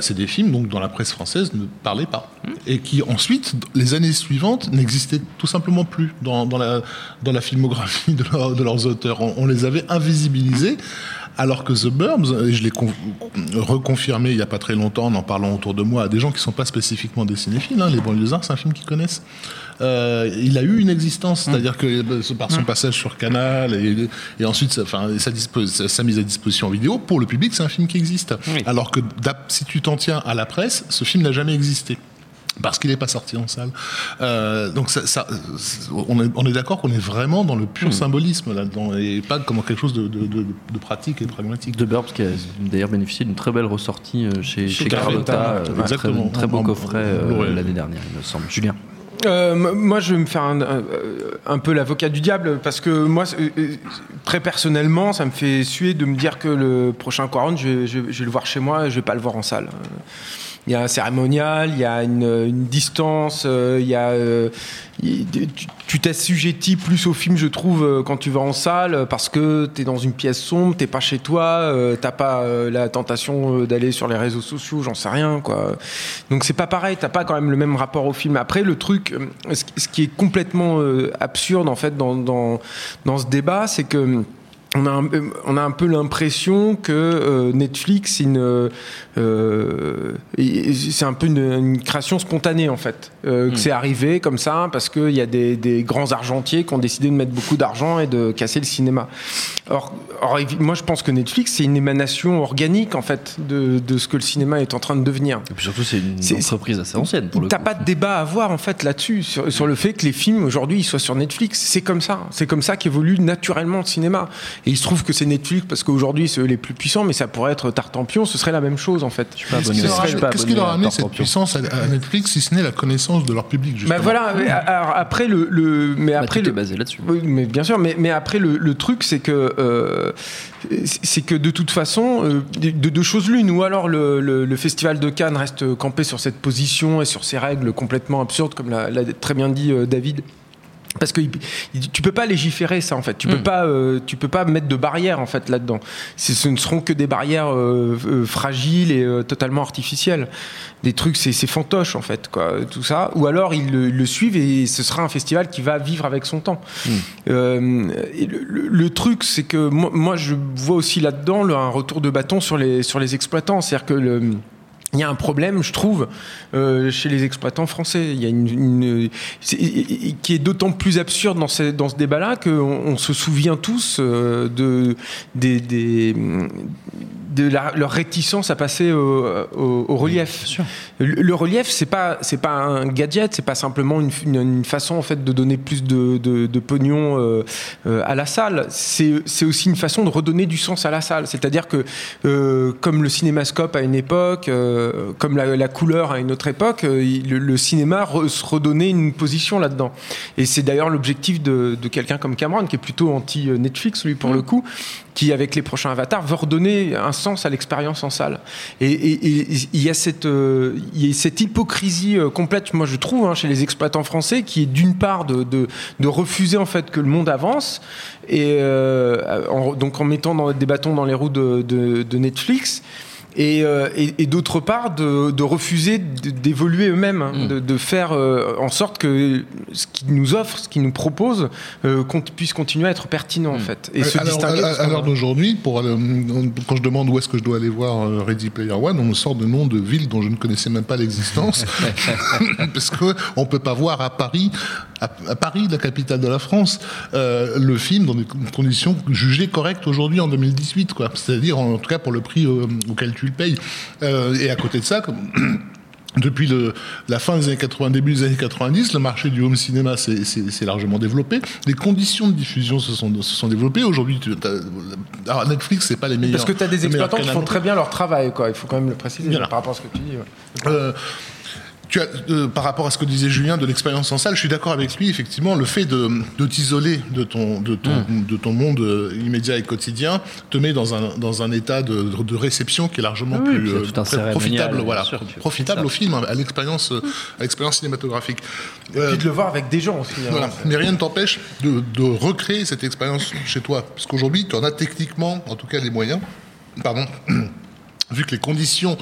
c'est des films donc dont la presse française ne parlait pas et qui ensuite, les années suivantes, n'existaient tout simplement plus dans, dans la dans la filmographie de, leur- de leurs auteurs. On, on les avait Alors que The Burbs, et je l'ai con- reconfirmé il n'y a pas très longtemps en en parlant autour de moi à des gens qui ne sont pas spécifiquement des cinéphiles, hein, les banlieusards, c'est un film qu'ils connaissent. Euh, il a eu une existence, c'est-à-dire que euh, par son passage sur Canal et, et ensuite sa, enfin, sa, dispo- sa- sa mise à disposition en vidéo, pour le public, c'est un film qui existe. Oui. Alors que si tu t'en tiens à la presse, ce film n'a jamais existé. Parce qu'il n'est pas sorti en salle. Euh, donc ça, ça- on est, on est d'accord qu'on est vraiment dans le pur symbolisme là-dedans et pas comme quelque chose de, de- de- de pratique et de pragmatique. De Burbs qui a d'ailleurs bénéficié d'une très belle ressortie euh, chez, chez, Chez Carlotta, Carlotta, euh, un très, un très beau En- coffret euh, l'année dernière, il me semble. Julien. Euh, moi, je vais me faire un, un- un peu l'avocat du diable parce que moi, très personnellement, ça me fait suer de me dire que le prochain Quarante, je, je- je vais le voir chez moi et je vais pas le voir en salle. Il y a un cérémonial, il y a une, distance, euh, il y a euh, tu- t'assujettis plus au film, je trouve, euh, quand tu vas en salle, parce que tu es dans une pièce sombre, t'es pas chez toi, euh, t'as pas euh, la tentation d'aller sur les réseaux sociaux, j'en sais rien, quoi. Donc c'est pas pareil, t'as pas quand même le même rapport au film. Après, le truc, ce qui est complètement absurde en fait dans, dans ce débat, c'est que on a, un, on a un peu l'impression que euh, Netflix, c'est une, euh, c'est un peu une, une création spontanée en fait, Euh, que c'est arrivé comme ça parce qu'il y a des, des grands argentiers qui ont décidé de mettre beaucoup d'argent et de casser le cinéma. Or, moi je pense que Netflix c'est une émanation organique en fait de, de ce que le cinéma est en train de devenir. Et puis surtout, c'est une C'est- entreprise assez ancienne pour le T'as pas de débat à avoir en fait là-dessus sur, sur le fait que les films aujourd'hui ils soient sur Netflix. C'est comme ça, c'est comme ça qu'évolue naturellement le cinéma. Et il se trouve que c'est Netflix parce qu'aujourd'hui c'est eux les plus puissants, mais ça pourrait être Tartampion, ce serait la même chose en fait. Qu'est-ce qui leur a amené- Qu'est-ce qui abonné leur a à amené cette puissance à, à Netflix, si ce n'est la connaissance de leur public justement Bah voilà, mais alors après le, le mais Bah, après tout le, est basé là-dessus. Oui, mais bien sûr, mais, mais après le, le truc, c'est que euh, c'est que de toute façon, euh, de de deux choses l'une, ou alors le, festival de Cannes reste campé sur cette position et sur ces règles complètement absurdes, comme l'a l'a très bien dit euh, David. Parce que tu peux pas légiférer ça en fait. Tu peux Mm. pas, euh, tu peux pas mettre de barrières en fait là-dedans. Ce ne seront que des barrières euh, euh, fragiles et totalement artificielles. Des trucs, c'est fantoche en fait, quoi, tout ça. Ou alors ils le, suivent et ce sera un festival qui va vivre avec son temps. Et le, le- le truc, c'est que moi, moi, je vois aussi là-dedans un retour de bâton sur les sur les exploitants. C'est-à-dire que le il y a un problème, je trouve, euh, chez les exploitants français. Il y a une, qui est d'autant plus absurde dans ce, dans ce débat-là qu'on on se souvient tous euh, de, des, des- de la- leur réticence à passer au, au- au relief. Le, le relief, c'est pas c'est pas un gadget, c'est pas simplement une, une- une façon en fait de donner plus de, de, de pognon euh, à la salle. C'est aussi une façon de redonner du sens à la salle. C'est-à-dire que comme le cinémascope à une époque, euh, comme la, la couleur à une autre époque, euh, le, le cinéma re- se redonnait une position là-dedans. Et c'est d'ailleurs l'objectif de, de quelqu'un comme Cameron, qui est plutôt anti-Netflix, lui, pour le coup, qui, avec les prochains avatars, veut redonner un sens à l'expérience en salle. Et il y a cette, euh, y a cette hypocrisie euh, complète, moi je trouve, hein, chez les exploitants français, qui est d'une part de, de, de refuser en fait que le monde avance, et euh, en- donc en mettant dans, des bâtons dans les roues de Netflix. Et, euh, et- et d'autre part, de, de refuser d'évoluer eux-mêmes, hein, de, de faire euh, en sorte que ce qu'ils nous offrent, ce qu'ils nous proposent, euh, qu'on puisse continuer à être pertinent en fait. Et se alors, distinguer. à- l'heure d'aujourd'hui, pour aller- quand je demande où est-ce que je dois aller voir Ready Player One, on me sort de noms de villes dont je ne connaissais même pas l'existence, parce que on peut pas voir à Paris, à, à Paris, la capitale de la France, euh, le film dans des conditions jugées correctes aujourd'hui en 2018, quoi. C'est-à-dire en tout cas pour le prix euh, auquel tu le payes. Euh, et à côté de ça, comme depuis le, la fin des années 80, début des années 90, le marché du home cinéma s'est- largement développé. Les conditions de diffusion se sont, se sont développées. Aujourd'hui, tu- Netflix, c'est pas les meilleurs. Parce que tu as des exploitants qui font très bien leur travail, quoi. il faut quand même le préciser Voilà. par rapport à ce que tu dis. ouais. Euh, tu as, euh, par rapport à ce que disait Julien de l'expérience en salle, je suis d'accord avec lui. Effectivement, le fait de, de t'isoler de ton, de, ton, de ton monde euh, immédiat et quotidien te met dans un, dans un état de, de réception qui est largement Oui, plus euh, profitable, voilà, sûr, profitable au film, à l'expérience, à l'expérience cinématographique. Euh, Puis de le voir avec des gens aussi. hein. voilà. Mais rien ne t'empêche de, de recréer cette expérience chez toi. Parce qu'aujourd'hui, tu en as techniquement, en tout cas, les moyens. Pardon. Vu que les conditions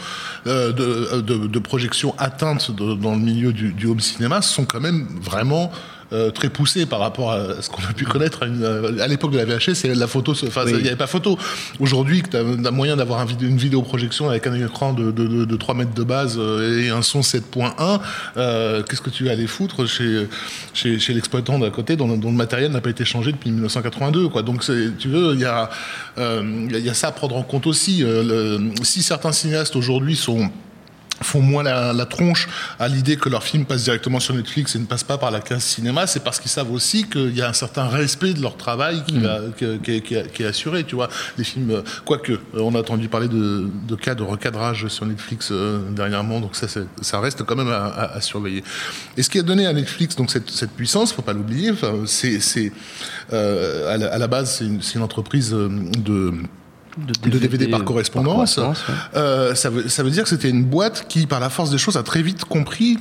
euh, de, de- projection atteintes dans le milieu du, du home cinéma sont quand même vraiment euh, très poussées par rapport à ce qu'on a pu connaître à, une- euh, à l'époque de la VHS, c'est la photo, enfin, il n'y avait pas photo. Aujourd'hui, que tu as, moyen d'avoir un vidéo- une vidéoprojection avec un écran de, de, de- de 3 mètres de base euh, et un son 7.1, euh, qu'est-ce que tu vas aller foutre chez, chez, chez l'exploitant d'à côté dont, dont le matériel n'a pas été changé depuis 1982 quoi. Donc tu veux, il y, a, euh, y ça à prendre en compte aussi. Le- si certains cinéastes aujourd'hui sont font moins la, la tronche à l'idée que leur film passe directement sur Netflix et ne passe pas par la case cinéma, c'est parce qu'ils savent aussi qu'il y a un certain respect de leur travail qui, va- qui est- qui est- qui est assuré, tu vois. Les films, euh, quoique, euh, on a entendu parler de, de cas de recadrage sur Netflix euh, dernièrement, donc ça, reste quand même à, à- à surveiller. Et ce qui a donné à Netflix donc cette, cette puissance, faut pas l'oublier, c'est, euh, à, la, à la base, c'est une, entreprise euh, de de DVD par correspondance, ouais. euh, ça, veut, ça veut dire que c'était une boîte qui, par la force des choses, a très vite compris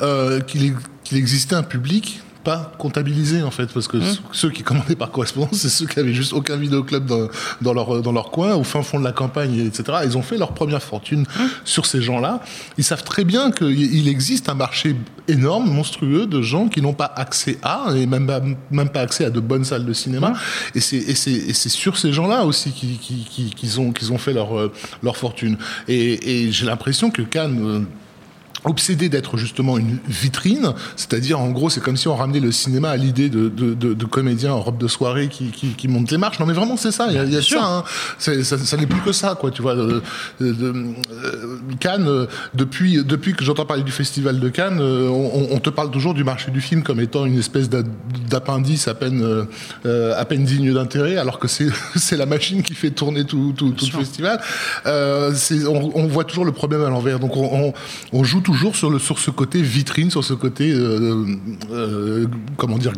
euh, qu'il qu'il existait un public pas comptabilisé en fait parce que ceux qui commandaient par correspondance c'est ceux qui avaient juste aucun vidéoclub dans, dans leur dans leur coin au fin fond de la campagne etc ils ont fait leur première fortune sur ces gens-là. Ils savent très bien qu'il existe un marché énorme monstrueux de gens qui n'ont pas accès à et même pas, même pas accès à de bonnes salles de cinéma. Et c'est et c'est sur ces gens-là aussi qu'ils qui, qui, ont qu'ils ont fait leur leur fortune. Et, et j'ai l'impression que Cannes euh, obsédé d'être justement une vitrine, c'est-à-dire en gros c'est comme si on ramenait le cinéma à l'idée de, de, de, de comédiens en robe de soirée qui, qui, qui montent les marches. Non mais vraiment c'est ça, il y a, il y a ça, hein. Ça, ça n'est plus que ça quoi, tu vois. De, de- de- euh, Cannes, euh, depuis depuis que j'entends parler du festival de Cannes, euh, on, on te parle toujours du marché du film comme étant une espèce d'a- d'appendice à peine euh, euh, à peine digne d'intérêt, alors que c'est la machine qui fait tourner tout, tout, tout le festival. Euh, on, on voit toujours le problème à l'envers. Donc on, on, on joue toujours sur, le, sur ce côté vitrine, sur ce côté, euh, euh, comment dire,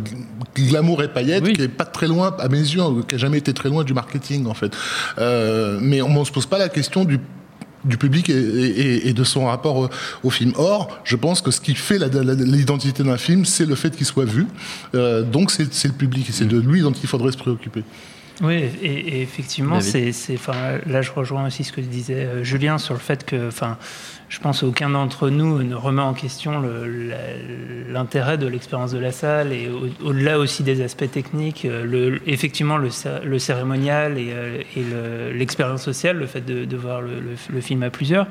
glamour et paillettes, Oui. qui est pas très loin, à mes yeux, qui a jamais été très loin du marketing en fait. Euh, mais on ne se pose pas la question du du public et, et- et de son rapport au, au film. Or, je pense que ce qui fait l'identité d'un film, c'est le fait qu'il soit vu. Euh, donc, c'est le public, et c'est de lui dont il faudrait se préoccuper. Oui, et, et effectivement, c'est, enfin, là je rejoins aussi ce que disait euh, Julien sur le fait que, enfin, je pense qu'aucun d'entre nous ne remet en question le- l'intérêt de l'expérience de la salle et au- au-delà aussi des aspects techniques, euh, le, effectivement le, cé- le cérémonial et, euh, et l'expérience sociale, le fait de, de voir le, film à plusieurs.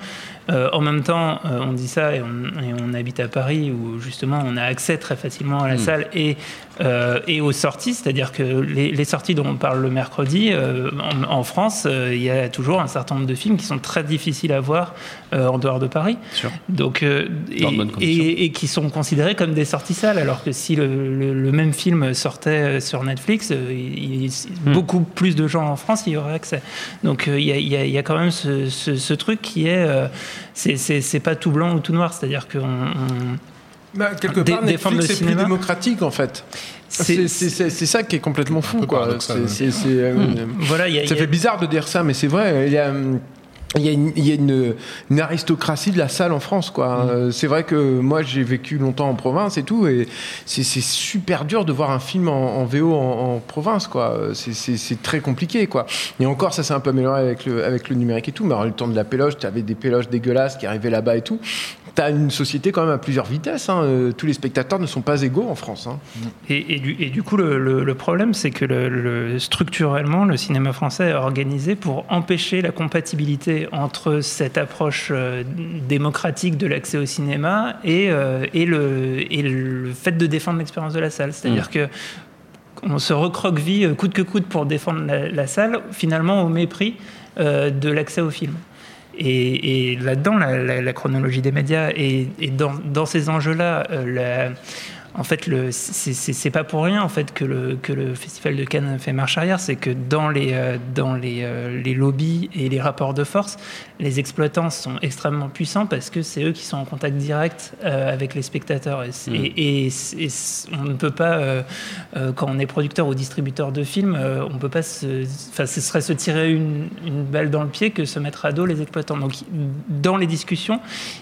Euh, en même temps, on dit ça et on, et on habite à Paris où justement on a accès très facilement à la salle et, euh, et aux sorties, c'est-à-dire que les, les sorties dont on parle le mercredi, euh, en, en France, il y a toujours un certain nombre de films qui sont très difficiles à voir en dehors de Paris. Sûr. Donc, euh, de et, qui sont considérés comme des sorties salles, alors que si le, le- le même film sortait sur Netflix, euh, il- il- Hmm. beaucoup plus de gens en France y auraient accès. Donc euh, il y, a, y y quand même ce, ce- ce truc qui est, euh, c'est- pas tout blanc ou tout noir, c'est-à-dire qu'on on- Bah, quelque Dé- part, défendre Netflix le c'est plus démocratique en fait. C'est- ça qui est complètement fou. Quoi. euh, voilà, il y a, Ça il y a- fait bizarre de dire ça, mais c'est vrai. Il y a, hum, il y a, une, il y a une- une aristocratie de la salle en France. quoi. Euh, C'est vrai que moi, j'ai vécu longtemps en province et tout, et c'est super dur de voir un film en, en VO en, en province. quoi. C'est- très compliqué. quoi. Et encore, ça s'est un peu amélioré avec le, avec le numérique et tout, mais alors, le temps de la péloche, tu avais des péloches dégueulasses qui arrivaient là-bas et tout. Tu as une société quand même à plusieurs vitesses. hein. Euh, Tous les spectateurs ne sont pas égaux en France. hein. Et, et du, et du coup, le, le- le problème, c'est que le, le- structurellement, le cinéma français est organisé pour empêcher la compatibilité entre cette approche euh, démocratique de l'accès au cinéma et, euh, et, le, et le fait de défendre l'expérience de la salle. C'est-à-dire que on se recroqueville coûte que coûte pour défendre la, la salle, finalement au mépris euh, de l'accès au film. Et, là-dedans, la, chronologie des médias et, dans, ces enjeux-là, euh, en fait, le- c'est c'est- c'est pas pour rien en fait que le, que le Festival de Cannes fait marche arrière, c'est que dans les euh, dans les, euh, les lobbies et les rapports de force, les exploitants sont extrêmement puissants parce que c'est eux qui sont en contact direct euh, avec les spectateurs. Et, c'est- et- et c'est- et c'est- on ne peut pas, euh, euh, quand on est producteur ou distributeur de films, euh, on peut pas se, enfin, ce serait se tirer une, une balle dans le pied que se mettre à dos les exploitants. Donc, dans les discussions,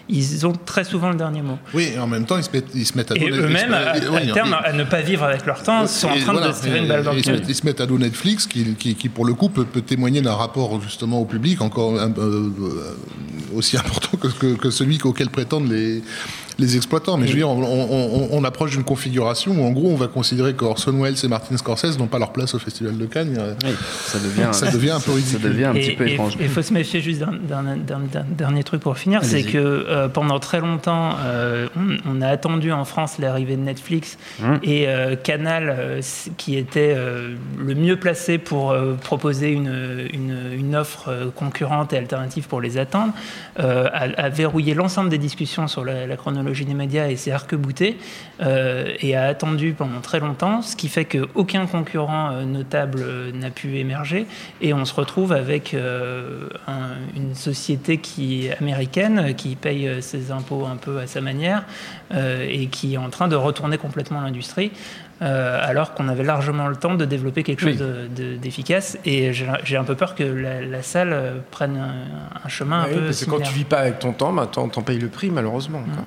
ils ont très souvent le dernier mot. Oui, et en même temps, ils se mettent, ils se mettent à Et dos- eux-mêmes, ils se- à, à oui, terme, et- à ne pas vivre avec leur temps, sont en train voilà, de se tirer une balle dans le pied. mettent, ils se mettent à dos Netflix, qui, qui, qui, pour le coup peut, peut témoigner d'un rapport justement au public encore euh, euh, aussi important que, que, que celui auquel prétendent les, les exploitants. Mais je veux dire, on, on- on- on approche d'une configuration où en gros on va considérer qu'Orson Welles et Martin Scorsese n'ont pas leur place au Festival de Cannes. Oui, ça devient, Ça devient un peu Ça ridicule. devient un Et- petit peu étrange. Et il faut se méfier juste d'un- d'un d'un- d'un dernier truc pour finir, c'est que euh, pendant très longtemps, euh, on, on a attendu en France l'arrivée de Netflix Hum. et euh, Canal, euh, qui était euh, le mieux placé pour euh, proposer une, une, une offre concurrente et alternative pour les attendre, euh, a, a verrouillé l'ensemble des discussions sur la, la chronologie des médias et s'est arc-bouté euh, et a attendu pendant très longtemps, ce qui fait qu'aucun concurrent euh, notable euh, n'a pu émerger et on se retrouve avec un- une société qui américaine, qui paye ses impôts un peu à sa manière et qui est en train de retourner complètement l'industrie. euh, alors qu'on avait largement le temps de développer quelque chose de- de- d'efficace. Et j'ai un peu peur que la, la salle prenne un, un chemin un peu parce que quand tu vis pas avec ton temps, bah, t'en t'en payes le prix malheureusement. quoi.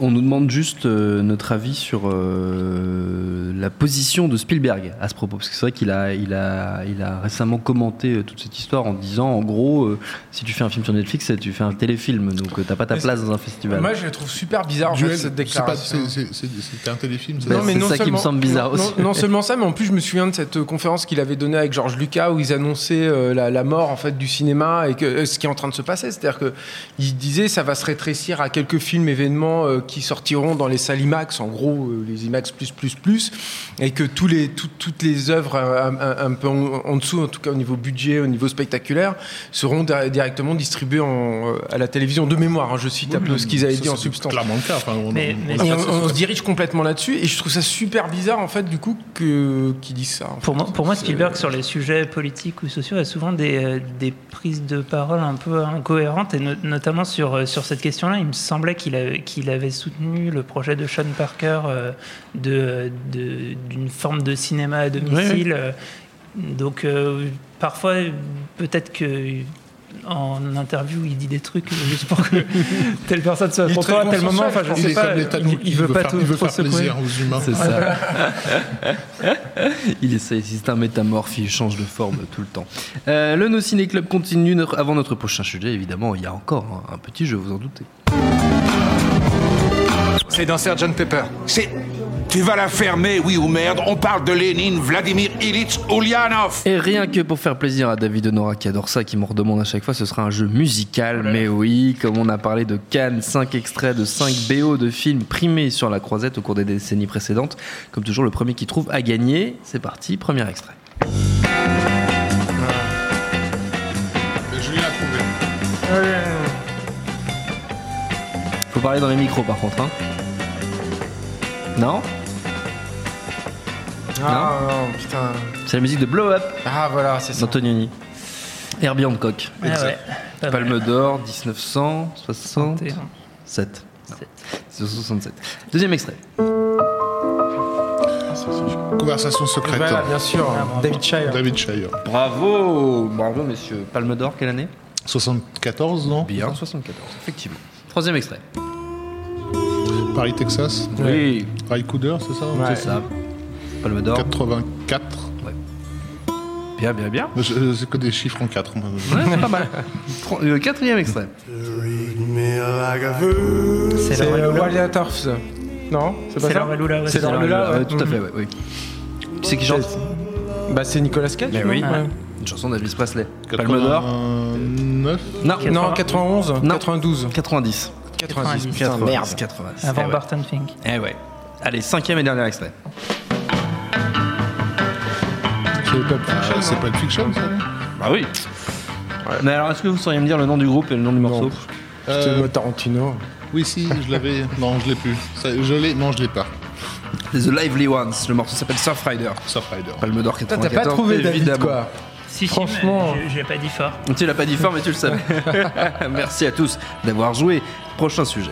On nous demande juste euh, notre avis sur euh, la position de Spielberg à ce propos, parce que c'est vrai qu'il a, il a, il a récemment commenté euh, toute cette histoire en disant, en gros, euh, si tu fais un film sur Netflix, tu fais un téléfilm, donc euh, t'as pas ta Mais place dans un festival. Moi, je le trouve super bizarre en fait, cette déclaration. C'était un téléfilm, c'est ça c'est ça qui me semble bizarre non, aussi. Non, non seulement ça, mais en plus je me souviens de cette euh, conférence qu'il avait donnée avec Georges Lucas où ils annonçaient euh, la, la mort en fait du cinéma et que euh, ce qui est en train de se passer, c'est-à-dire que il disait ça va se rétrécir à quelques films événements euh, qui sortiront dans les salles IMAX, en gros euh, les IMAX plus plus plus, et que tous les tout- toutes les œuvres euh, un, un- un peu en, en dessous, en tout cas au niveau budget, au niveau spectaculaire, seront di- directement distribuées en, euh, à la télévision de mémoire. hein, je cite un peu ce qu'ils avaient dit en c'est substance. clairement le cas. Enfin, on, Mais- on- mais- on a Et pas- on, on se dirige complètement là-dessus, et je trouve ça super bizarre en fait du coup que qu'ils disent ça. Pour fait. moi, pour moi, C'est- Spielberg, sur les sujets politiques ou sociaux, a souvent des, des prises de parole un peu incohérentes, et no- notamment sur, sur cette question-là. Il me semblait qu'il avait, qu'il avait soutenu le projet de Sean Parker euh, de- de- d'une forme de cinéma à domicile. Donc, euh, parfois, peut-être que. En interview, il dit des trucs euh, juste pour que telle personne soit content à tel moment. Enfin, je il sais pas. Il, il veut pas faire, tout il veut trop faire secouer. plaisir aux humains. C'est ça. il essaie, c'est un métamorphe, il change de forme tout le temps. Euh, le No Ciné Club continue notre- avant notre prochain sujet, évidemment, il y a encore un, un petit jeu, vous en doutez. C'est dans Sgt Pepper. C'est. Tu vas la fermer, oui ou merde On parle de Lénine, Vladimir Ilitch, Ulyanov Et rien que pour faire plaisir à David Honora qui adore ça, qui m'en redemande à chaque fois, ce sera un jeu musical. Mais oui, comme on a parlé de Cannes, 5 extraits de 5 BO de films primés sur la croisette au cours des décennies précédentes. Comme toujours, le premier qui trouve a gagné. C'est parti, premier extrait. Julien a trouvé. Faut parler dans les micros par contre. Hein. Non Ah non, putain. C'est la musique de Blow Up Ah voilà, c'est ça. d'Antonioni. Herbie Hancock. Ah ouais, pas mal. Palme d'or, 1967. Sept. 1967. Deuxième extrait. Conversation secrète. Voilà, bien sûr. Ah. David Shire. David Shire. Bravo Bravo, messieurs. Palme d'or, quelle année? 74, non? Bien, 74, effectivement. Troisième extrait. Paris, Texas. Oui, Ray Cooder, c'est ça Ouais. c'est ça. Palme d'or. 84. Bien, bien, bien. Je- je- C'est que des chiffres en 4. Ouais, c'est pas mal. Tro- euh, quatrième extrait. C'est C'est Earps. Non, c'est pas C'est ça ouais, C'est Lula, Ouais, ouais. tout à fait, ouais, oui. Qui c'est qui chante Bah c'est Nicolas Cage. Mais oui. Ouais. Une chanson d'Elvis Presley. Palme d'or 89. Non, Non, 91, Non. 92. 90. 90. 90. Putain, 90, merde. 90. Avant eh ouais. Barton Fink. Eh ouais. Allez, cinquième et dernier extrait. C'est Pulp Fiction, c'est le fiction, ça Bah oui. Mais alors, est-ce que vous sauriez me dire le nom du groupe et le nom du morceau Euh, C'était Tarantino. Oui, si, je l'avais. Non, je l'ai plus. Ça, je l'ai. Non, je l'ai pas. The Lively Ones. Le morceau s'appelle Surf Rider. Surf Rider. Palme d'or Putain, 94. T'as pas trouvé David quoi Si, si, Franchement. mais j'ai- j'ai pas dit fort. Tu l'as pas dit fort, mais tu le savais. Merci à tous d'avoir joué. Prochain sujet.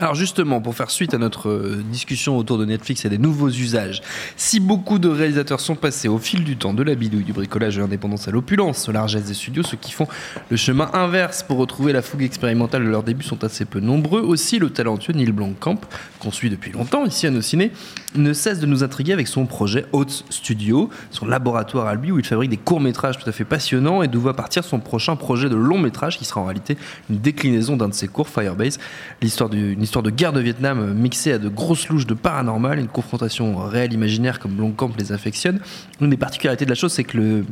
Alors justement, pour faire suite à notre euh, discussion autour de Netflix et des nouveaux usages, si beaucoup de réalisateurs sont passés au fil du temps de la bidouille, du bricolage de l'indépendance à l'opulence, aux largesses des studios, ceux qui font le chemin inverse pour retrouver la fougue expérimentale de leur début sont assez peu nombreux. Aussi, le talentueux Neil Blomkamp, qu'on suit depuis longtemps ici à nos ciné, ne cesse de nous intriguer avec son projet Haute Studio, son laboratoire à lui où il fabrique des courts-métrages tout à fait passionnants et d'où va partir son prochain projet de long-métrage qui sera en réalité une déclinaison d'un de ses courts, Firebase, l'histoire du- histoire de guerre de Vietnam euh, mixée à de grosses louches de paranormal, une confrontation réelle imaginaire comme Blomkamp les affectionne. Une des particularités de la chose, c'est que le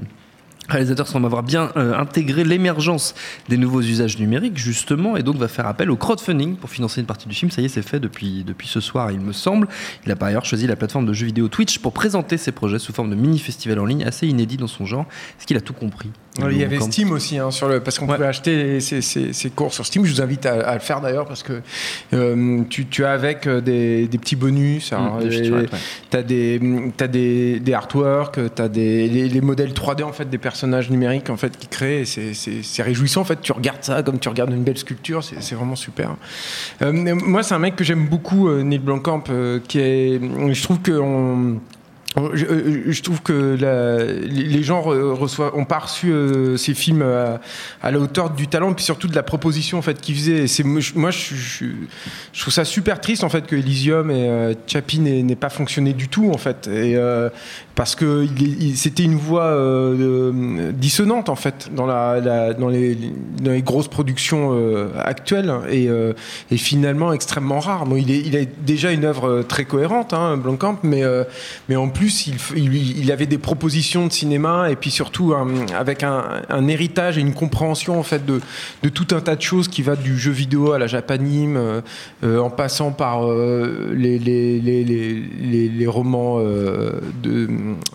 réalisateur semble avoir bien euh, intégré l'émergence des nouveaux usages numériques, justement, et donc va faire appel au crowdfunding pour financer une partie du film. Ça y est, c'est fait depuis, depuis ce soir, il me semble. Il a par ailleurs choisi la plateforme de jeux vidéo Twitch pour présenter ses projets sous forme de mini-festival en ligne assez inédit dans son genre. Est-ce qu'il a tout compris il y avait Camp. Steam aussi, hein, sur le, parce qu'on Ouais. pouvait acheter ces, ces- ces cours sur Steam. Je vous invite à, à le faire d'ailleurs, parce que euh, tu, tu as avec euh, des, des petits bonus. Mmh, ouais. T'as des, t'as des, des artworks, t'as des les, les modèles 3D en fait des personnages numériques en fait qui créent. C'est, c'est, c'est réjouissant en fait. Tu regardes ça comme tu regardes une belle sculpture. C'est, c'est vraiment super. Euh, moi, c'est un mec que j'aime beaucoup, euh, Neil Blomkamp, euh, qui est. Je trouve que on- on- je, euh, je trouve que les gens re- reçoivent, ont pas reçu euh, ces films à, la hauteur du talent, puis surtout de la proposition en fait qu'ils faisaient. Moi, je, trouve ça super triste en fait que Elysium et euh, n'aient pas fonctionné du tout en fait, euh, parce que c'était une voix euh, dissonante en fait dans les grosses productions euh, actuelles et, euh, finalement extrêmement rare. Il, est, a déjà une œuvre euh, très cohérente, hein, euh, mais en plus il, f- il, il avait des propositions de cinéma et puis surtout un- avec un, un héritage et une compréhension en fait de, de tout un tas de choses qui va du jeu vidéo à la japanime, euh, euh, en passant par euh, les, les, les, les, les- les romans euh, de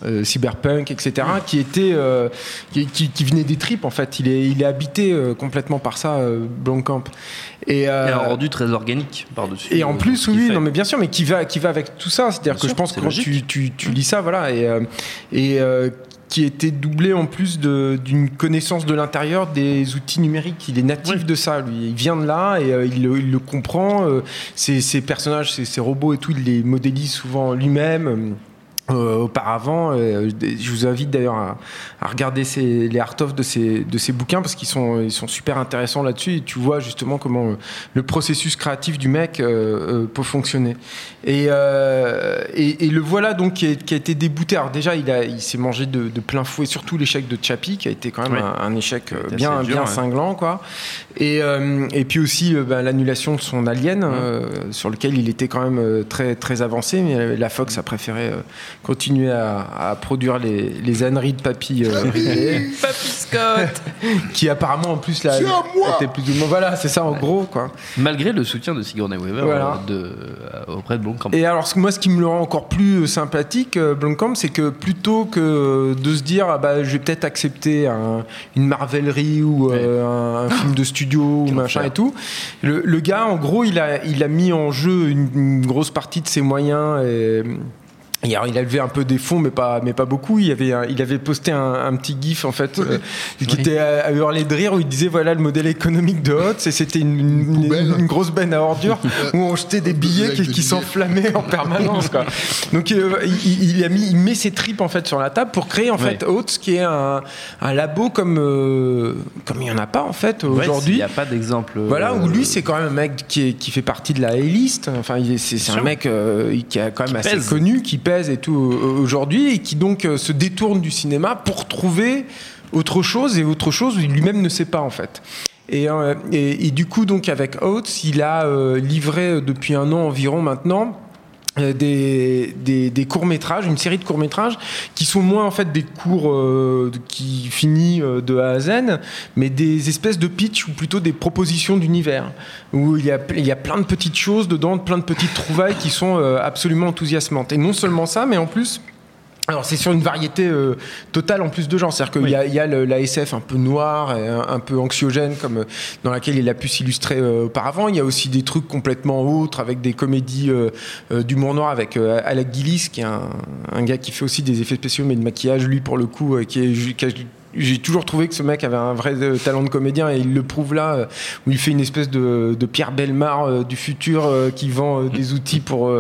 euh, cyberpunk, etc., qui étaient euh, qui, qui, qui venaient des tripes en fait. Il est, il est habité euh, complètement par ça, euh, Blomkamp. Et, euh, Et un rendu très organique par-dessus. et en euh, plus, oui, non, mais bien sûr, mais qui va, qui va avec tout ça. C'est-à-dire que sûr, je pense que quand tu, logique. tu, tu lis ça, voilà, et, euh, et euh, qui était doublé en plus d'une connaissance de l'intérieur des outils numériques. Il est natif de ça, lui. Il vient de là et euh, il, le, il le comprend. euh, ses, ses personnages, ses, ses robots et tout, il les modélise souvent lui-même. Euh, auparavant, euh, je vous invite d'ailleurs à, à regarder ces- les art of de ces, de ces bouquins parce qu'ils sont, ils sont super intéressants là-dessus et tu vois justement comment euh, le processus créatif du mec euh, euh, peut fonctionner. Et, euh, et, et le voilà donc qui, est- qui a été débouté. Alors déjà, il, a- il s'est mangé de, de plein fouet, surtout l'échec de Chappie qui a été quand même un, un échec bien, dur, bien ouais. cinglant. Quoi. Et, euh, et puis aussi ben, l'annulation de son Alien euh, sur lequel il était quand même très, très avancé, mais la Fox a préféré euh, continuer à, à produire les, les âneries de Papy euh, Ridley. Papy Scott. Qui apparemment en plus là était plus ou moins voilà c'est ça en gros quoi. Malgré le soutien de Sigourney Weaver Voilà. euh, de, euh, auprès de Blomkamp. et alors moi ce qui me le rend encore plus euh, sympathique euh, Blomkamp c'est que plutôt que de se dire ah bah je vais peut-être accepter un- une marvelerie ou euh, un, un film de studio ou machin et tout le, le gars en gros il a il a mis en jeu une, une grosse partie de ses moyens et et alors, il a levé un peu des fonds, mais pas, mais pas beaucoup. Il avait, il avait posté un, un petit gif en fait, euh, qui était à, à hurler de rire, où il disait voilà le modèle économique de Hotz, et c'était une, une- poubelle. une grosse benne à ordures où on jetait des billets qui, qui s'enflammaient en permanence. Quoi. Donc, euh, il, il a mis, il met ses tripes en fait sur la table pour créer en fait Hotz, qui est un, un labo comme, euh, comme il n'y en a pas en fait Ouais, Il aujourd'hui. n'y a pas d'exemple. Voilà, où lui, c'est quand même un mec qui, est- qui fait partie de la A-list. Enfin, est- c'est un mec qui a quand même Qui assez pèse. connu, qui et tout euh, aujourd'hui, et qui donc euh, se détourne du cinéma pour trouver autre chose, et autre chose lui-même ne sait pas en fait. Et, euh, et, et du coup, donc avec Oates, il a livré depuis un an environ maintenant des, des, des courts-métrages, une série de courts-métrages qui sont moins en fait des cours euh, qui finissent euh, de A à Z, mais des espèces de pitch ou plutôt des propositions d'univers où il y, a, il y a plein de petites choses dedans, plein de petites trouvailles qui sont euh, absolument enthousiasmantes. Et non seulement ça, mais en plus alors c'est sur une variété euh, totale en plus de genres, c'est-à-dire qu'il y a, il y a le- la SF un peu noire et un, un peu anxiogène comme euh, dans laquelle il a pu s'illustrer euh, auparavant. Il y a aussi des trucs complètement autres avec des comédies euh, d'humour noir avec euh, Alec Gillis qui est un, un gars qui fait aussi des effets spéciaux mais de maquillage lui pour le coup qui est qui a- j'ai toujours trouvé que ce mec avait un vrai euh, talent de comédien et il le prouve là euh, où il fait une espèce de, Pierre Belmar euh, du futur qui vend des outils pour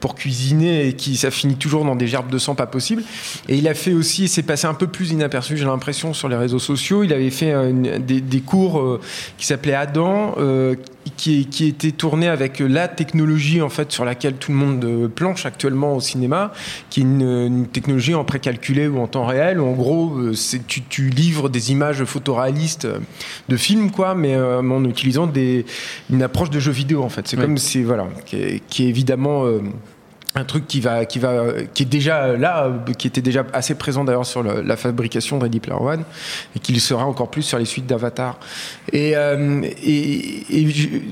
pour cuisiner et qui ça finit toujours dans des gerbes de sang pas possible et il a fait aussi c'est passé un peu plus inaperçu j'ai l'impression sur les réseaux sociaux. Il avait fait des, cours qui s'appelaient Adam qui, qui était tourné avec la technologie en fait sur laquelle tout le monde planche actuellement au cinéma qui est une, technologie en précalculé ou en temps réel en gros c'est tu, tu livres des images photoréalistes euh, de films quoi mais euh, en utilisant des, une approche de jeu vidéo en fait c'est Oui. comme c'est voilà qui est, qui est évidemment euh, un truc qui va qui va qui est déjà là qui était déjà assez présent d'ailleurs sur le- la fabrication de Ready Player One et qui le sera encore plus sur les suites d'Avatar et, euh, et, et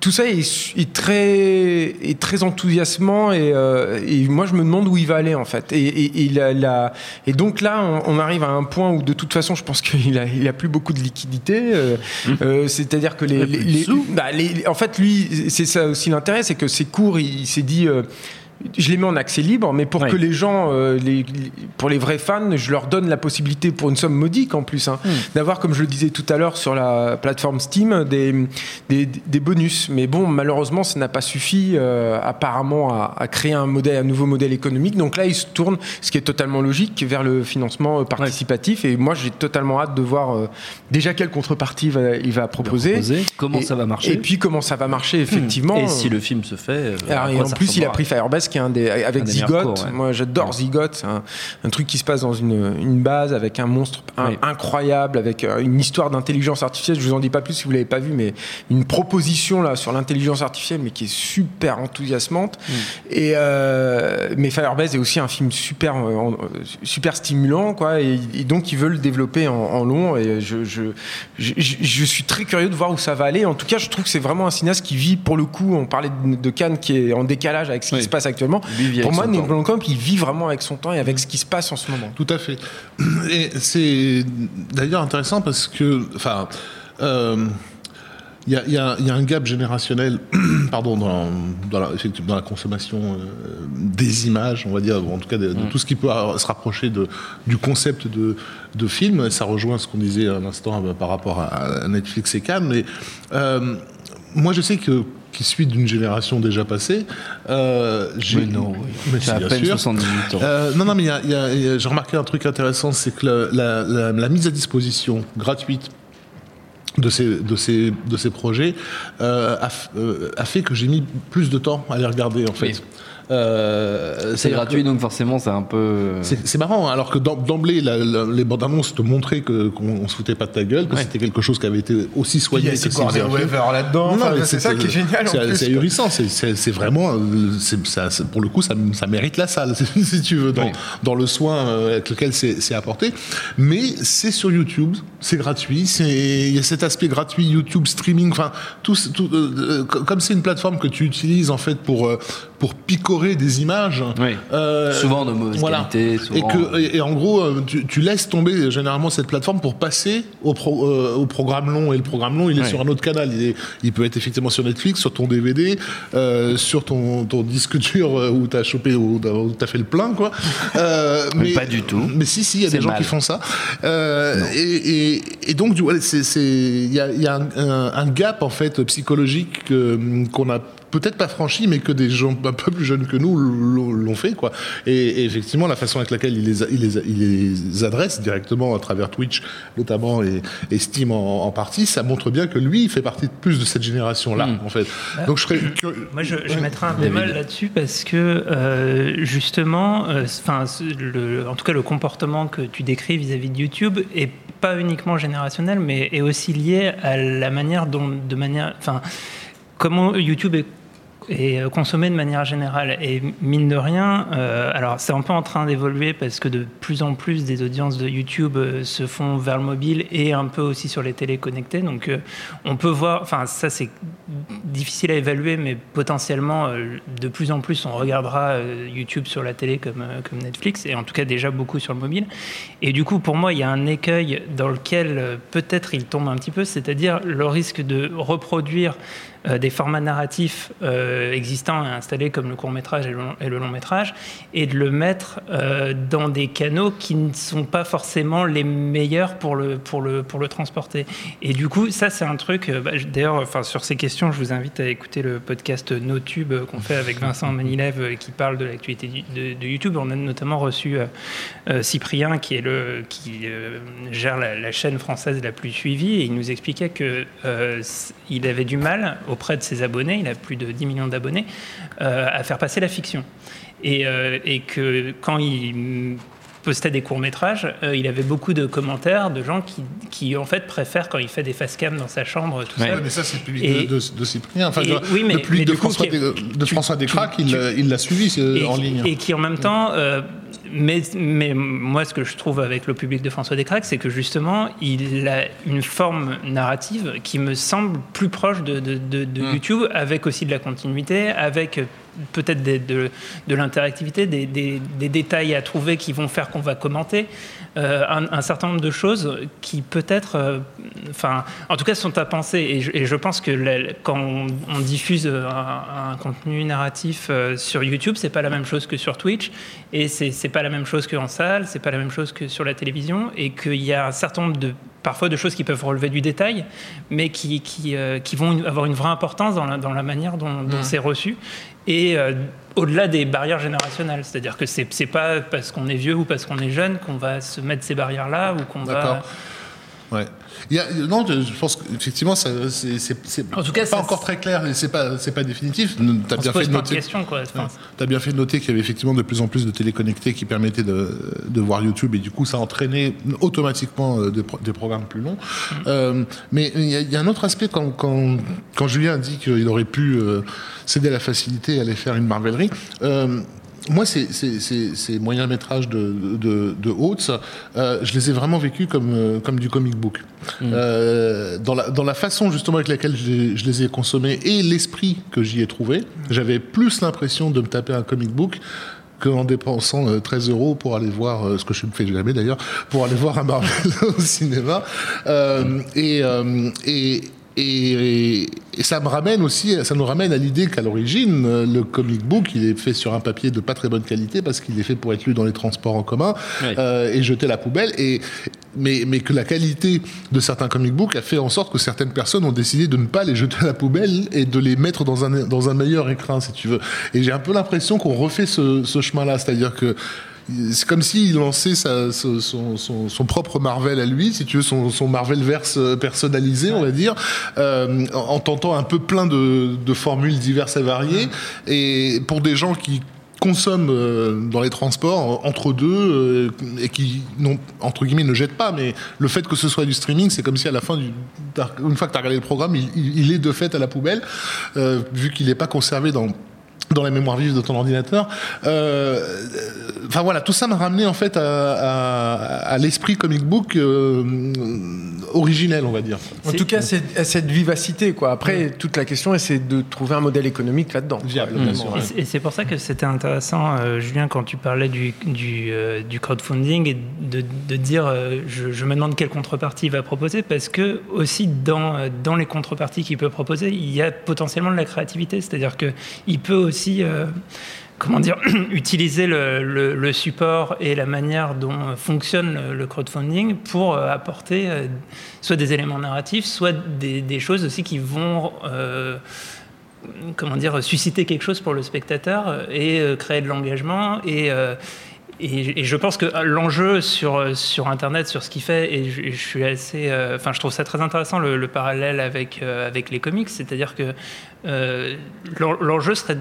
tout ça est, est très, est très enthousiasmant et, euh, et, moi je me demande où il va aller en fait. Et, et, et, la, la, et donc là, on, on, arrive à un point où de toute façon, je pense qu'il a, il a plus beaucoup de liquidités. Euh, mmh. euh, C'est-à-dire que les, les, les, bah, les, en fait, lui, c'est ça aussi l'intérêt, c'est que ses cours, il, il s'est dit euh, je les mets en accès libre, mais pour ouais. que les gens, euh, les, pour les vrais fans, je leur donne la possibilité, pour une somme modique en plus, hein, mm. d'avoir, comme je le disais tout à l'heure sur la plateforme Steam, des, des, des bonus. Mais bon, malheureusement, ça n'a pas suffi euh, apparemment à, à, créer un, modèle, un nouveau modèle économique. Donc là, ils se tournent, ce qui est totalement logique, vers le financement participatif. Ouais. Et moi, j'ai totalement hâte de voir euh, déjà quelle contrepartie va, il va proposer. proposer. Comment et, ça va marcher. Et puis comment ça va marcher, effectivement. Et si le film se fait. Alors, et en plus, il a pris Firebase qui est un des, avec un. Ouais. Moi, j'adore ouais. Zygote. C'est un, un, truc qui se passe dans une, une base avec un monstre un, incroyable, avec euh, une histoire d'intelligence artificielle. Je vous en dis pas plus si vous l'avez pas vu, mais une proposition là sur l'intelligence artificielle, mais qui est super enthousiasmante. Mm. Et euh, mais Firebase est aussi un film super, euh, super stimulant, quoi. Et, et, donc ils veulent le développer en, en long. Et je, je, je, je, suis très curieux de voir où ça va aller. En tout cas, je trouve que c'est vraiment un cinéaste qui vit pour le coup. On parlait de, de Cannes qui est en décalage avec ce qui oui. se passe actuellement. Pour moi, Neil Blomkamp, il vit vraiment avec son temps et avec ce qui se passe en ce moment. Tout à fait. Et c'est d'ailleurs intéressant parce que, enfin, euh, il y, y, y, a un gap générationnel, pardon, dans, dans, la, dans la consommation euh, des images, on va dire, en tout cas de, de mm. tout ce qui peut se rapprocher de, du concept de, de film. Ça rejoint ce qu'on disait à l'instant euh, par rapport à, Netflix et Cannes. Mais euh, moi, je sais que qui suit d'une génération déjà passée. Euh, mais non, mais si, à peine sûr. 78 ans. Euh, non, non, mais j'ai remarqué un truc intéressant, c'est que la, la, la, la, mise à disposition gratuite de ces, de ces, de ces projets euh, a, a, fait que j'ai mis plus de temps à les regarder, en fait. Euh, c'est gratuit, que, donc forcément, c'est un peu. C'est marrant, hein, alors que d'emblée, les bandes annonces te montraient qu'on qu se foutait pas de ta gueule, que ouais. c'était quelque chose qui avait été aussi soigné. Il y a Gordon Weaver là-dedans. Enfin, c'est ça qui est génial. C'est ahurissant. C'est vraiment, ça, pour le coup, ça, ça, mérite la salle, si tu veux, dans, oui. dans le soin euh, avec lequel c'est apporté. Mais c'est sur YouTube, c'est gratuit. Il y a cet aspect gratuit, YouTube streaming. Enfin, tout, tout euh, comme c'est une plateforme que tu utilises en fait pour pour picorer des images. Oui. Euh, souvent de mauvaise voilà. qualité. Souvent... Et, que, et, et, en gros, euh, tu, tu, laisses tomber généralement cette plateforme pour passer au, pro, euh, au programme long. Et le programme long, il est oui. sur un autre canal. Il, est, il, peut être effectivement sur Netflix, sur ton DVD, euh, sur ton, ton, disque dur où tu as chopé, où tu as fait le plein. Quoi. mais, pas du tout. Mais si, si, il y a des gens mal. qui font ça. Et, et, donc, il y a, y a un, un, un, gap en fait psychologique qu'on a peut-être pas franchi, mais que des gens un peu plus jeunes que nous l'ont fait, quoi. Et, et, effectivement, la façon avec laquelle il les, il les, il les adresse directement à travers Twitch, notamment, et, et Steam en, en, partie, ça montre bien que lui, il fait partie de plus de cette génération-là, mmh. en fait. Bah, Donc, je serais curieux. Moi, je, je mettrais un bémol là-dessus parce que, euh, justement, enfin, euh, en tout cas, le comportement que tu décris vis-à-vis -vis de YouTube est pas uniquement générationnel, mais est aussi lié à la manière dont, de manière, enfin, comment YouTube est euh, consommé de manière générale. Et mine de rien, euh, alors c'est un peu en train d'évoluer parce que de plus en plus des audiences de YouTube euh, se font vers le mobile et un peu aussi sur les télés connectées. Donc on peut voir, enfin ça c'est difficile à évaluer, mais potentiellement de plus en plus on regardera YouTube sur la télé comme, comme Netflix et en tout cas déjà beaucoup sur le mobile. Et du coup pour moi il y a un écueil dans lequel peut-être il tombe un petit peu, c'est-à-dire le risque de reproduire euh, des formats narratifs euh, existants et installés comme le court métrage et le, long métrage et de le mettre euh, dans des canaux qui ne sont pas forcément les meilleurs pour le, pour le, pour le transporter. Et du coup, ça c'est un truc, bah, d'ailleurs, enfin, sur ces questions, je vous invite à écouter le podcast NoTube qu'on fait avec Vincent Manilev qui parle de l'actualité de, YouTube. On a notamment reçu Cyprien qui, est le, qui gère la, la, chaîne française la plus suivie et il nous expliquait qu'il avait du mal au auprès de ses abonnés, il a plus de 10 millions d'abonnés, euh, à faire passer la fiction. Et, euh, et, que quand il postait des courts-métrages, euh, il avait beaucoup de commentaires de gens qui, qui, en fait, préfèrent quand il fait des face-cam dans sa chambre tout ouais. seul. mais ça, c'est le public et, de, de, de, Cyprien. Enfin, et, oui, mais, depuis mais de, François, coup, de François Descraques, il l'a suivi et, en ligne. Et qui, en même temps mais, mais moi, ce que je trouve avec le public de François Descraques, c'est que justement, il a une forme narrative qui me semble plus proche de, de, de, de Mm. YouTube, avec aussi de la continuité, avec peut-être des- de, de l'interactivité, des, des- des détails à trouver qui vont faire qu'on va commenter, euh, un, un certain nombre de choses qui peut-être, euh, enfin, en tout cas, sont à penser. Et je, et je pense que la- quand on, on diffuse un, un contenu narratif euh, sur YouTube, c'est pas la même chose que sur Twitch, et c'est c'est pas la même chose qu'en salle, c'est pas la même chose que sur la télévision, et qu'il y a un certain nombre de parfois de choses qui peuvent relever du détail, mais qui, qui, euh, qui vont avoir une vraie importance dans la, dans la manière dont, dont c'est reçu. Et euh, au-delà des barrières générationnelles, c'est-à-dire que c'est c'est pas parce qu'on est vieux ou parce qu'on est jeune qu'on va se mettre ces barrières-là ou qu'on va. Ouais. Il y a, non, je pense qu'effectivement, c'est, En tout cas, pas ça- encore très clair et c'est pas, c'est pas définitif. T'as bien fait de noter. quoi. Enfin, Tu as bien fait de noter qu'il y avait effectivement de plus en plus de téléconnectés qui permettaient de, de voir YouTube et du coup ça entraînait automatiquement euh, des, pro- des programmes plus longs. Euh, mais il y, a- il y a un autre aspect quand, quand, quand Julien a dit qu'il aurait pu euh, céder à la facilité et aller faire une marvellerie. Euh, moi, ces, ces, ces, ces moyens métrages de, de, de Oates, euh, je les ai vraiment vécus comme, euh, comme du comic book. Euh, dans, la, dans la façon justement avec laquelle je les, je les ai consommés et l'esprit que j'y ai trouvé, j'avais plus l'impression de me taper un comic book qu'en dépensant euh, 13 euros pour aller voir, euh, ce que je ne fais jamais d'ailleurs, pour aller voir un Marvel au cinéma. Euh, et, euh, et, et, et ça me ramène aussi, ça nous ramène à l'idée qu'à l'origine, euh, le comic book, il est fait sur un papier de pas très bonne qualité parce qu'il est fait pour être lu dans les transports en commun euh, et jeté à la poubelle. Et, mais, mais que la qualité de certains comic books a fait en sorte que certaines personnes ont décidé de ne pas les jeter à la poubelle et de les mettre dans un, dans un meilleur écrin, si tu veux. Et j'ai un peu l'impression qu'on refait ce, ce chemin-là, c'est-à-dire que c'est comme s'il lançait sa- son, son- son- son propre Marvel à lui, si tu veux, son, son Marvel-verse euh, personnalisé, on va dire, euh, en, en tentant un peu plein de, de formules diverses et variées. Et pour des gens qui consomment euh, dans les transports entre deux et qui non entre guillemets ne jettent pas mais le fait que ce soit du streaming c'est comme si à la fin du une fois que tu as regardé le programme il, il- il est de fait à la poubelle euh, vu qu'il n'est pas conservé dans dans la mémoire vive de ton ordinateur. Euh, Enfin voilà, tout ça m'a ramené en fait à, à- à l'esprit comic book euh, originel, on va dire. En tout cas, c'est à cette vivacité, quoi. Après, toute la question, c'est de trouver un modèle économique là-dedans. Viable, sûr, ouais. Et c'est- pour ça que c'était intéressant, euh, Julien, quand tu parlais du, du, euh, du crowdfunding et de, de dire euh, je, je me demande quelle contrepartie il va proposer, parce que aussi dans, dans les contreparties qu'il peut proposer, il y a potentiellement de la créativité. C'est-à-dire qu'il peut aussi. Euh, Comment dire, utiliser le, support et la manière dont euh, fonctionne le, crowdfunding pour euh, apporter soit des éléments narratifs, soit des, choses aussi qui vont comment dire, susciter quelque chose pour le spectateur et créer de l'engagement. Et, et, je pense que l'enjeu sur, sur Internet, sur ce qu'il fait, et je, suis assez, euh, enfin, je trouve ça très intéressant le, le parallèle avec, euh, avec les comics, c'est-à-dire que euh, l'en- l'enjeu serait,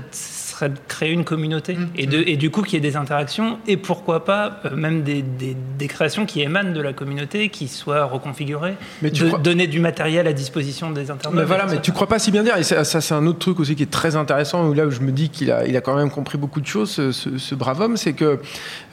serait de créer une communauté et, de, et du coup qu'il y ait des interactions et pourquoi pas euh, même des, des, des créations qui émanent de la communauté, qui soient reconfigurées, Mais tu de- crois- donner du matériel à disposition des internautes. Mais voilà, mais tu crois pas si bien dire. Et ça, ça, c'est un autre truc aussi qui est très intéressant, où là où je me dis qu'il a, il a quand même compris beaucoup de choses, ce, ce- ce brave homme, c'est que,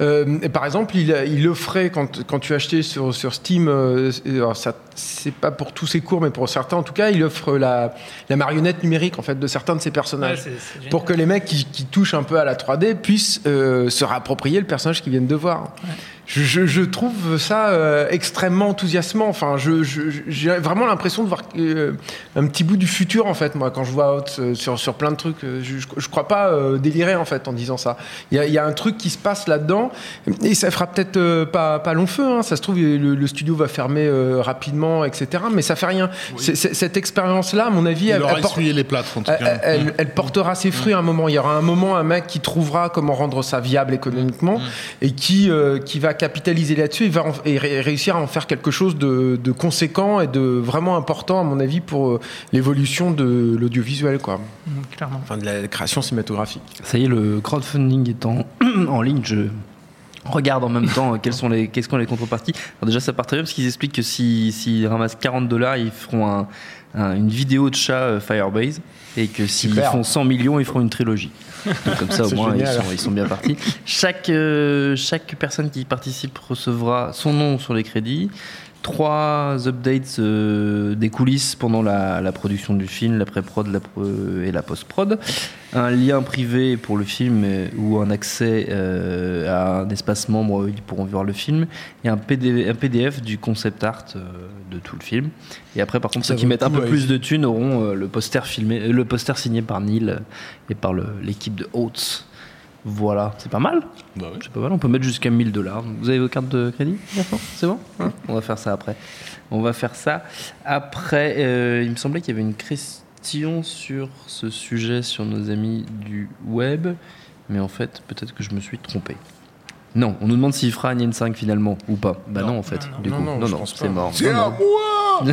euh, par exemple, il, il offrait, quand, quand tu achetais sur, sur Steam, euh, alors ça, c'est pas pour tous ses cours, mais pour certains en tout cas, il offre la, la marionnette numérique en fait de certains de ses Ouais, personnages. c'est- c'est génial. pour que les mecs qui, touchent un peu à la 3D puissent euh, se réapproprier le personnage qu'ils viennent de voir. Je, je- je trouve ça euh, extrêmement enthousiasmant. Enfin, j'ai vraiment l'impression de voir euh, un petit bout du futur en fait, moi, quand je vois Out euh, sur, sur plein de trucs. Je, je crois pas euh, délirer en fait en disant ça. Il y a, il y a un truc qui se passe là-dedans et ça fera peut-être pas, pas long feu. hein. Ça se trouve, le, le studio va fermer rapidement, etc. Mais ça fait rien. Cette expérience-là, à mon avis, elle, aura elle porte- essuyé les plâtres, en tout elle, cas. elle- elle portera ses fruits à un moment. Il y aura un moment, un mec qui trouvera comment rendre ça viable économiquement et qui, qui va capitaliser là-dessus et va en- et ré- réussir à en faire quelque chose de, de conséquent et de vraiment important, à mon avis, pour euh, l'évolution de l'audiovisuel, quoi. Mm, clairement. Enfin, de la création cinématographique. Ça y est, le crowdfunding est en, en ligne. Je regarde en même temps euh, quelles sont les, quelles sont les contreparties. Alors déjà, ça part très bien parce qu'ils expliquent que s'ils si, s'ils ramassent 40 dollars, ils feront un un- une vidéo de chat euh, Firebase et que s'ils font 100 millions, ils feront une trilogie. Donc, comme ça, au moins, ils génial. sont, ils sont bien partis. Chaque, euh, chaque personne qui participe recevra son nom sur les crédits. Trois updates euh, des coulisses pendant la, la production du film, la pré-prod la pro- et la post-prod. Un lien privé pour le film euh, ou un accès euh, à un espace membre où ils pourront voir le film. Et un, PD un PDF du concept art euh, de tout le film. Et après, par contre, Ça ceux qui mettent un peu ouais. plus de thunes auront euh, le poster filmé, euh, le poster signé par Neil euh, et par l'équipe de Oates. Voilà, c'est pas mal. Bah. C'est pas mal, on peut mettre jusqu'à 1000 dollars. Vous avez vos cartes de crédit D'accord, C'est bon Hein? On va faire ça après. On va faire ça après. euh, il me semblait qu'il y avait une question sur ce sujet sur nos amis du web, mais en fait, peut-être que je me suis trompé. Non, on nous demande s'il fera Alien 5 finalement ou pas. Bah non, en fait. non, du non, coup, non, non, non, c'est mort. C'est Non, à non. moi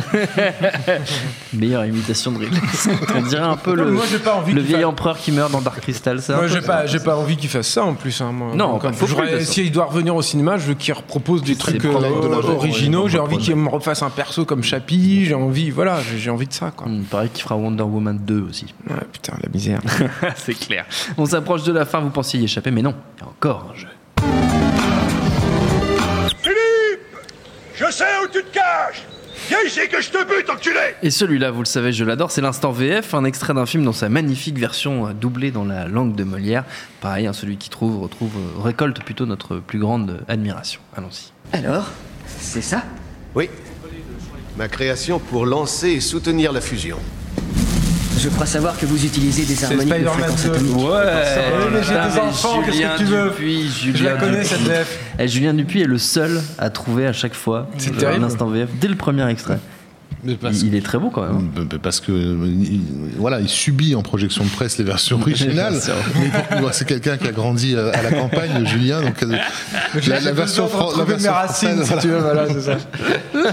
Meilleure imitation de Ridley. On dirait un peu le, Moi, pas envie le vieil fasse- empereur qui meurt dans Dark Crystal. c'est un Moi, j'ai ça. pas, j'ai pas envie qu'il fasse ça en plus. hein, moi. Non, toute façon. S'il doit revenir au cinéma, je veux qu'il repropose des trucs euh, de originaux. J'ai non, envie qu'il me refasse un perso comme Chappie. J'ai envie, voilà, j'ai- envie de ça, quoi. Il paraît qu'il fera Wonder Woman 2 aussi. Ouais, putain, la misère. c'est clair. On s'approche de la fin, vous pensiez y échapper, mais non, il y a encore un jeu. Je sais où tu te caches Viens ici que je te bute, enculé Et celui-là, vous le savez, je l'adore, c'est l'instant VF, un extrait d'un film dans sa magnifique version euh, doublée dans la langue de Molière. Pareil, hein, celui qui trouve, retrouve, euh, récolte plutôt notre plus grande euh, admiration. Allons-y. Alors, c'est ça? Oui. Ma création pour lancer et soutenir la fusion. Je crois savoir que vous utilisez des harmoniques de fréquence 2. atomique. Ouais, mais j'ai des enfants, qu'est-ce que tu veux Dupuis, Je Julien la connais, Dupuis. cette VF. Et Julien Dupuis est le seul à trouver à chaque fois un instant VF dès le premier extrait. Mais parce Il, il est très beau quand même. hein. Parce que euh, il, voilà, il subit en projection de presse les versions originales. C'est quelqu'un qui a grandi euh, à la campagne, Julien. Donc euh, la, la version, fran- la retrouver mes version racines, française, si tu veux, voilà, c'est ça.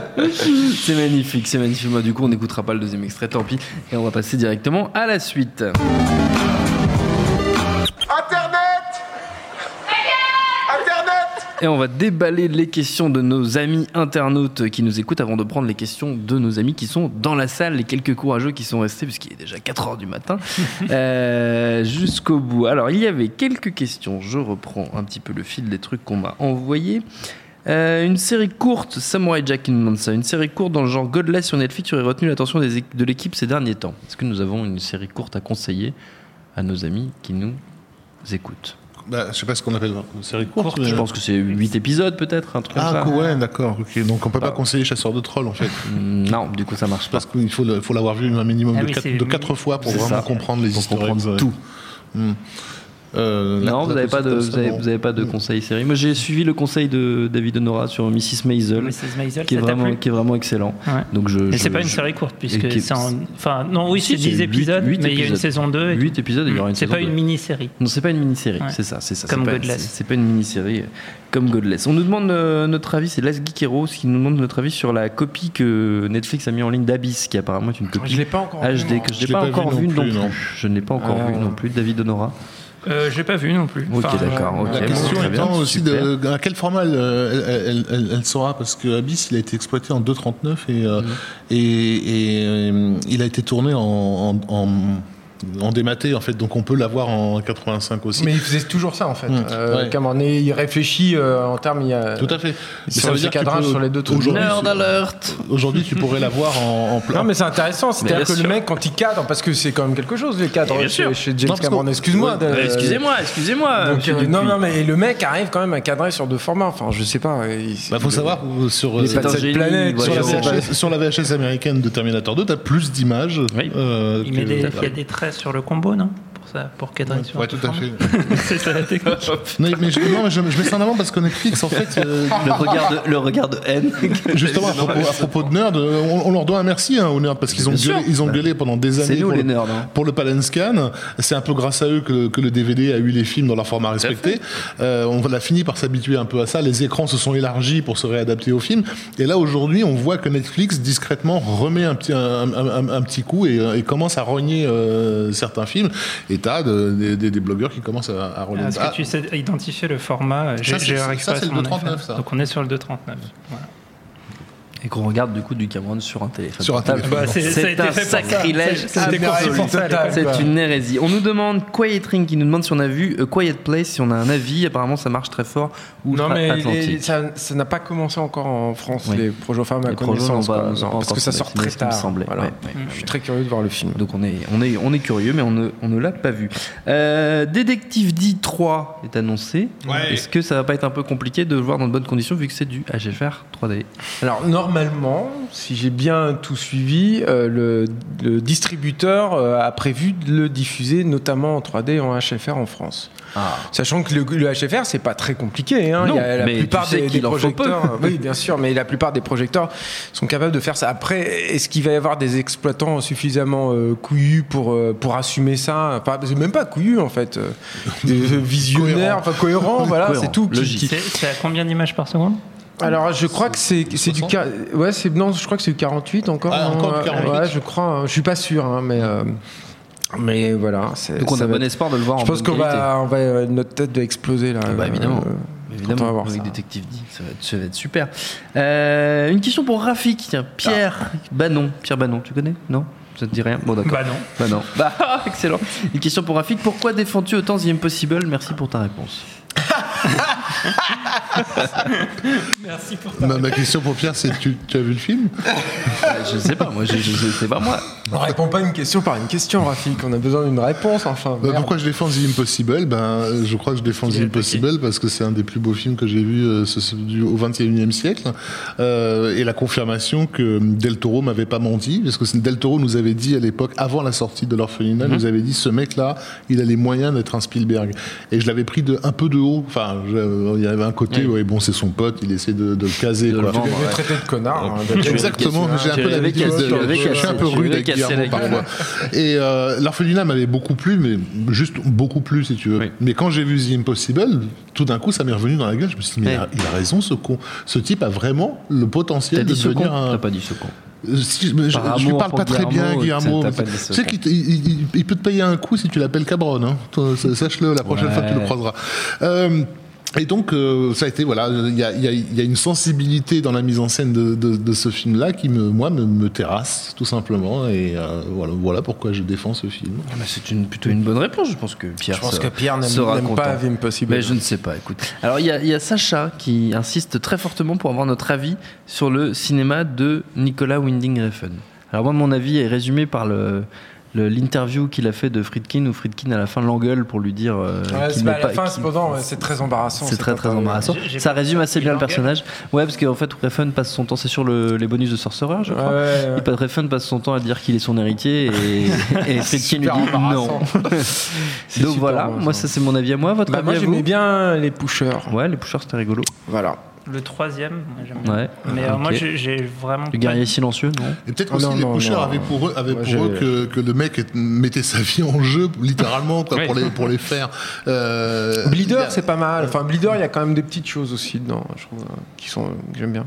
C'est magnifique, c'est magnifique. Moi, du coup, on n'écoutera pas le deuxième extrait, tant pis. Et on va passer directement à la suite. Et on va déballer les questions de nos amis internautes qui nous écoutent avant de prendre les questions de nos amis qui sont dans la salle, les quelques courageux qui sont restés, puisqu'il est déjà 4 heures du matin, euh, jusqu'au bout. Alors, il y avait quelques questions. Je reprends un petit peu le fil des trucs qu'on m'a envoyés. Euh, une série courte, Samurai Jack qui nous demande ça, une série courte dans le genre Godless sur Netflix aurait retenu l'attention de l'équipe ces derniers temps. Est-ce que nous avons une série courte à conseiller à nos amis qui nous écoutent? Bah, je sais pas ce qu'on appelle une série courte. Je mais- pense que c'est 8 épisodes peut-être, un truc comme Ah, ça. ouais, d'accord. Donc on peut pas conseiller chasseur de trolls en fait. Mm, Non, du coup ça marche pas. Parce qu'il faut, l'avoir vu un minimum Ah de, oui, quatre, c'est- de quatre fois pour vraiment ça. comprendre les Pour histoires. comprendre tout. Euh, la- Non, vous n'avez pas de, vous avez, comme ça, vous avez pas de non. conseil série. Moi, j'ai suivi le conseil de David Honora sur Mrs. Maisel, Mrs. Maisel, qui est vraiment, qui est vraiment excellent. Ouais. Donc je. Et c'est pas une série courte, puisque c'est en. Enfin, non, oui, Si, c'est c'est 10 huit- épisodes, mais il y a une saison 2. et tout. 8 épisodes, il y aura une C'est saison pas une mini-série. Non, c'est pas une mini-série, Ouais. c'est ça, c'est ça. Comme Godless. C'est pas une mini-série comme Godless. On nous demande euh, notre avis, c'est Last Geek Heroes qui nous demande notre avis sur la copie que Netflix a mis en ligne d'Abyss, qui apparemment est une copie Je l'ai pas encore vu, HD que je n'ai pas, encore vu vu non plus. Je ne l'ai pas encore Ah. vu non plus. David Honora. Euh, J'ai pas vu non plus. Ok, Enfin, d'accord. euh, La bon, question bien, étant aussi super. de à quel format elle, elle, elle- elle- elle sera parce que Abyss il a été exploité en 2.39 et, euh, Mm. et, et, euh, il a été tourné en, en, en, en dématé en fait donc on peut l'avoir en 85 aussi. Mais il faisait toujours ça en fait. Mmh, Euh, ouais. Et il réfléchit euh, en termes. Il y a... Tout à fait. Mais sur le que tu cadrage peux- sur les deux trucs. Aujourd'hui, tu pourrais l'avoir en, en plein. Non mais c'est intéressant, c'est-à-dire que sûr. le mec quand il cadre, parce que c'est quand même quelque chose les cadres Bien chez, sûr. chez James Non, Cameron, excuse-moi. Ouais, excusez-moi, excusez-moi. Donc, euh, non, non, mais le mec arrive quand même à cadrer sur deux formats. Enfin, je sais pas. il- Bah, faut savoir sur, est cette planète. sur, la. VHS, américaine de Terminator 2, t'as plus d'images. Il y a des traits sur le combo, non? Pour ça, pour sur Ouais, tout à fait. C'est ça la technique. Non, mais je, non, mais je, je mets ça en avant parce que Netflix, en fait, euh, Le regard de, le regard de haine. justement, à propos, à propos de Nerd, euh, on, on leur doit un merci hein, aux Nerds parce qu'ils ont, gueulé, ils ont gueulé pendant des années C'est nous pour, les le, nerds. hein. pour le Palin Scan. C'est un peu grâce à eux que, que le DVD a eu les films dans leur format respecté. Euh, on a fini par s'habituer un peu à ça. Les écrans se sont élargis pour se réadapter aux films. Et là, aujourd'hui, on voit que Netflix, discrètement, remet un petit, un, un- un- un petit coup et, et commence à rogner euh, certains films. Et t'as de- des, des- des blogueurs qui commencent à, à rogner. Est-ce Ah, que tu sais identifier le format J'ai Ça, c'est- le sur mon 239, iPhone. ça. Donc on est sur le 239. Voilà. Et qu'on regarde du coup du Cameron sur un téléphone. Sur un téléphone. Bah, c'est- un sacrilège C'est- une hérésie. On nous demande Quiet Ring qui nous demande si on a vu A Quiet Place, si on a un avis. Apparemment, ça marche très fort. Non, mais les- ça n'a pas commencé encore en France, Oui. les projets, enfin, à connaissance. Non, parce que ça sort très ce qui me tard. semblait. Voilà. Ouais, ouais. Je suis très curieux de voir le film. Donc on est, on est, on est curieux, mais on ne, on ne l'a pas vu. Euh, Détective D 3 est annoncé. Ouais. Est-ce que ça va pas être un peu compliqué de le voir dans de bonnes conditions vu que c'est du HFR 3D Alors normalement, si j'ai bien tout suivi, euh, le, le distributeur euh, a prévu de le diffuser notamment en 3D et en HFR en France. Sachant que le, le HFR c'est pas très compliqué, hein. Non, il y a la mais plupart tu sais des, projecteurs, oui bien sûr, mais la plupart des projecteurs sont capables de faire ça. Après, est-ce qu'il va y avoir des exploitants suffisamment euh, couillus pour euh, pour assumer ça? Enfin, c'est même pas couillus en fait, euh, des visionnaires, enfin cohérents, voilà, Cohérent, c'est tout. c'est à combien d'images par seconde? Alors je crois que c'est c'est du 60? ca- ouais c'est non je crois que c'est du 48 encore Ah, encore du Euh, 48? ouais je crois hein. je suis pas sûr hein, mais euh, mais voilà c'est Donc on a bon être- espoir de le voir je en pense qu'on va on va euh, notre tête doit exploser là bah, évidemment. Euh, Évidemment, quand on va voir avec ça. Détective D, ça va être, ça va être super. Euh, une question pour Rafik, tiens, Pierre Banon. Pierre Banon, tu connais? Non? Ça te dit rien? Bon, d'accord. Bah non. Bah non. Bah, excellent. Une question pour Rafik. Pourquoi défends-tu autant The Impossible? Merci pour ta réponse. Merci pour ta Ma, ma question pour Pierre, c'est tu, tu as vu le film? Je sais pas, moi, je, je, je- c'est pas moi. on répond pas une question par une question Rafik on a besoin d'une réponse enfin Bah, pourquoi je défends The Impossible? Ben, euh, Je crois que je défends The Impossible parce que c'est un des plus beaux films que j'ai vu euh, ce- ce- du- au XXIe siècle. Euh, et la confirmation que Del Toro m'avait pas menti, parce que Del Toro nous avait dit à l'époque, avant la sortie de l'orphelinat, nous avait dit ce mec-là, il a les moyens d'être un Spielberg. Et je l'avais pris de, un peu de haut. Enfin, je- il y avait un côté, ouais, bon, c'est son pote, il essaie de, de le caser. De le quoi. vendre. Tu l'avais traité de connard hein, Exactement, j'ai un peu tu l'avais je suis un peu rude avec cassé Guillermo la parfois. Et euh, l'orphelinat m'avait beaucoup plu, mais juste beaucoup plu si tu veux. Oui. Mais quand j'ai vu The Impossible, tout d'un coup ça m'est revenu dans la gueule. Je me suis dit, mais il, a, Ouais. il a raison ce con. Ce type a vraiment le potentiel de devenir un. T'as pas dit ce con. Euh, si, je, amour parle pas très bien, Guillermo, Tu sais qu'il il, il- il peut te payer un coup si tu l'appelles Cabron. Hein. Sache-le la prochaine Ouais. fois que tu le croiseras. Euh, et donc, euh, ça a été, voilà, il y a, il y a- il y a une sensibilité dans la mise en scène de, de- de ce film-là qui, me, moi, me, me terrasse, tout simplement. Et euh, voilà, voilà pourquoi je défends ce film. Ah, bah, c'est une, plutôt une bonne réponse, je pense que Pierre je pense se- que Pierre n'aime sera n'aime pas content. The Impossible Mais je ne sais pas, écoute. Alors, il y, y a Sacha qui insiste très fortement pour avoir notre avis sur le cinéma de Nicolas Winding Refn. Alors, moi, mon avis est résumé par le. L'interview qu'il a fait de Friedkin, où Friedkin à la fin l'engueule pour lui dire euh, Ouais, qu'il c'est n'est pas à la fin qu'il- cependant ouais, c'est très embarrassant c'est très très embarrassant. Ça résume assez bien le personnage. Ouais, parce qu'en fait, Refn passe son temps, c'est sur le- les bonus de Sorcerer, je Ouais, crois. ouais, ouais. Et Refn passe son temps à dire qu'il est son héritier et, et Friedkin lui dit non. Donc voilà, moi ça c'est mon avis à moi. Votre Bah, avis moi j'aimais vous bien les pushers Ouais, les pushers c'était rigolo. voilà Le troisième, moi, j'aime bien. Ouais. Mais euh, moi, j'ai vraiment. Le pas- guerrier silencieux, non Et peut-être Ah aussi non, les non, pushers non. avaient pour eux, avaient Moi, pour j'ai- eux que, que le mec mettait sa vie en jeu, littéralement, quoi, pour, les, pour les faire. Euh, Bleeder a- c'est pas mal enfin Bleeder il y a quand même des petites choses aussi dedans je trouve euh, qui sont que j'aime bien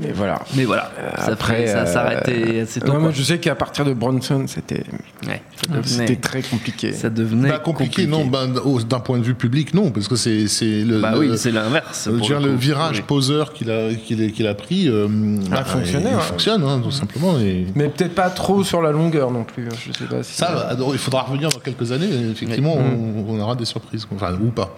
mais voilà Mais voilà, ça, après, ça euh, s'arrêtait assez tôt. Ouais, moi, je sais qu'à partir de Bronson, c'était Ouais, ça c'était très compliqué. ça devenait Bah, compliqué, non, bah, d'un point de vue public, non, parce que c'est c'est le, Bah le- oui, c'est l'inverse. le coup. virage Oui. poseur qu'il a, qu'il a, qu'il a pris, euh, bah, fonctionné, ouais. fonctionne, hein, tout simplement. Et Mais peut-être pas trop sur la longueur non plus. hein, Je sais pas si ça, il faudra revenir dans quelques années. Effectivement, Mm. on, on aura des surprises, enfin, ou pas.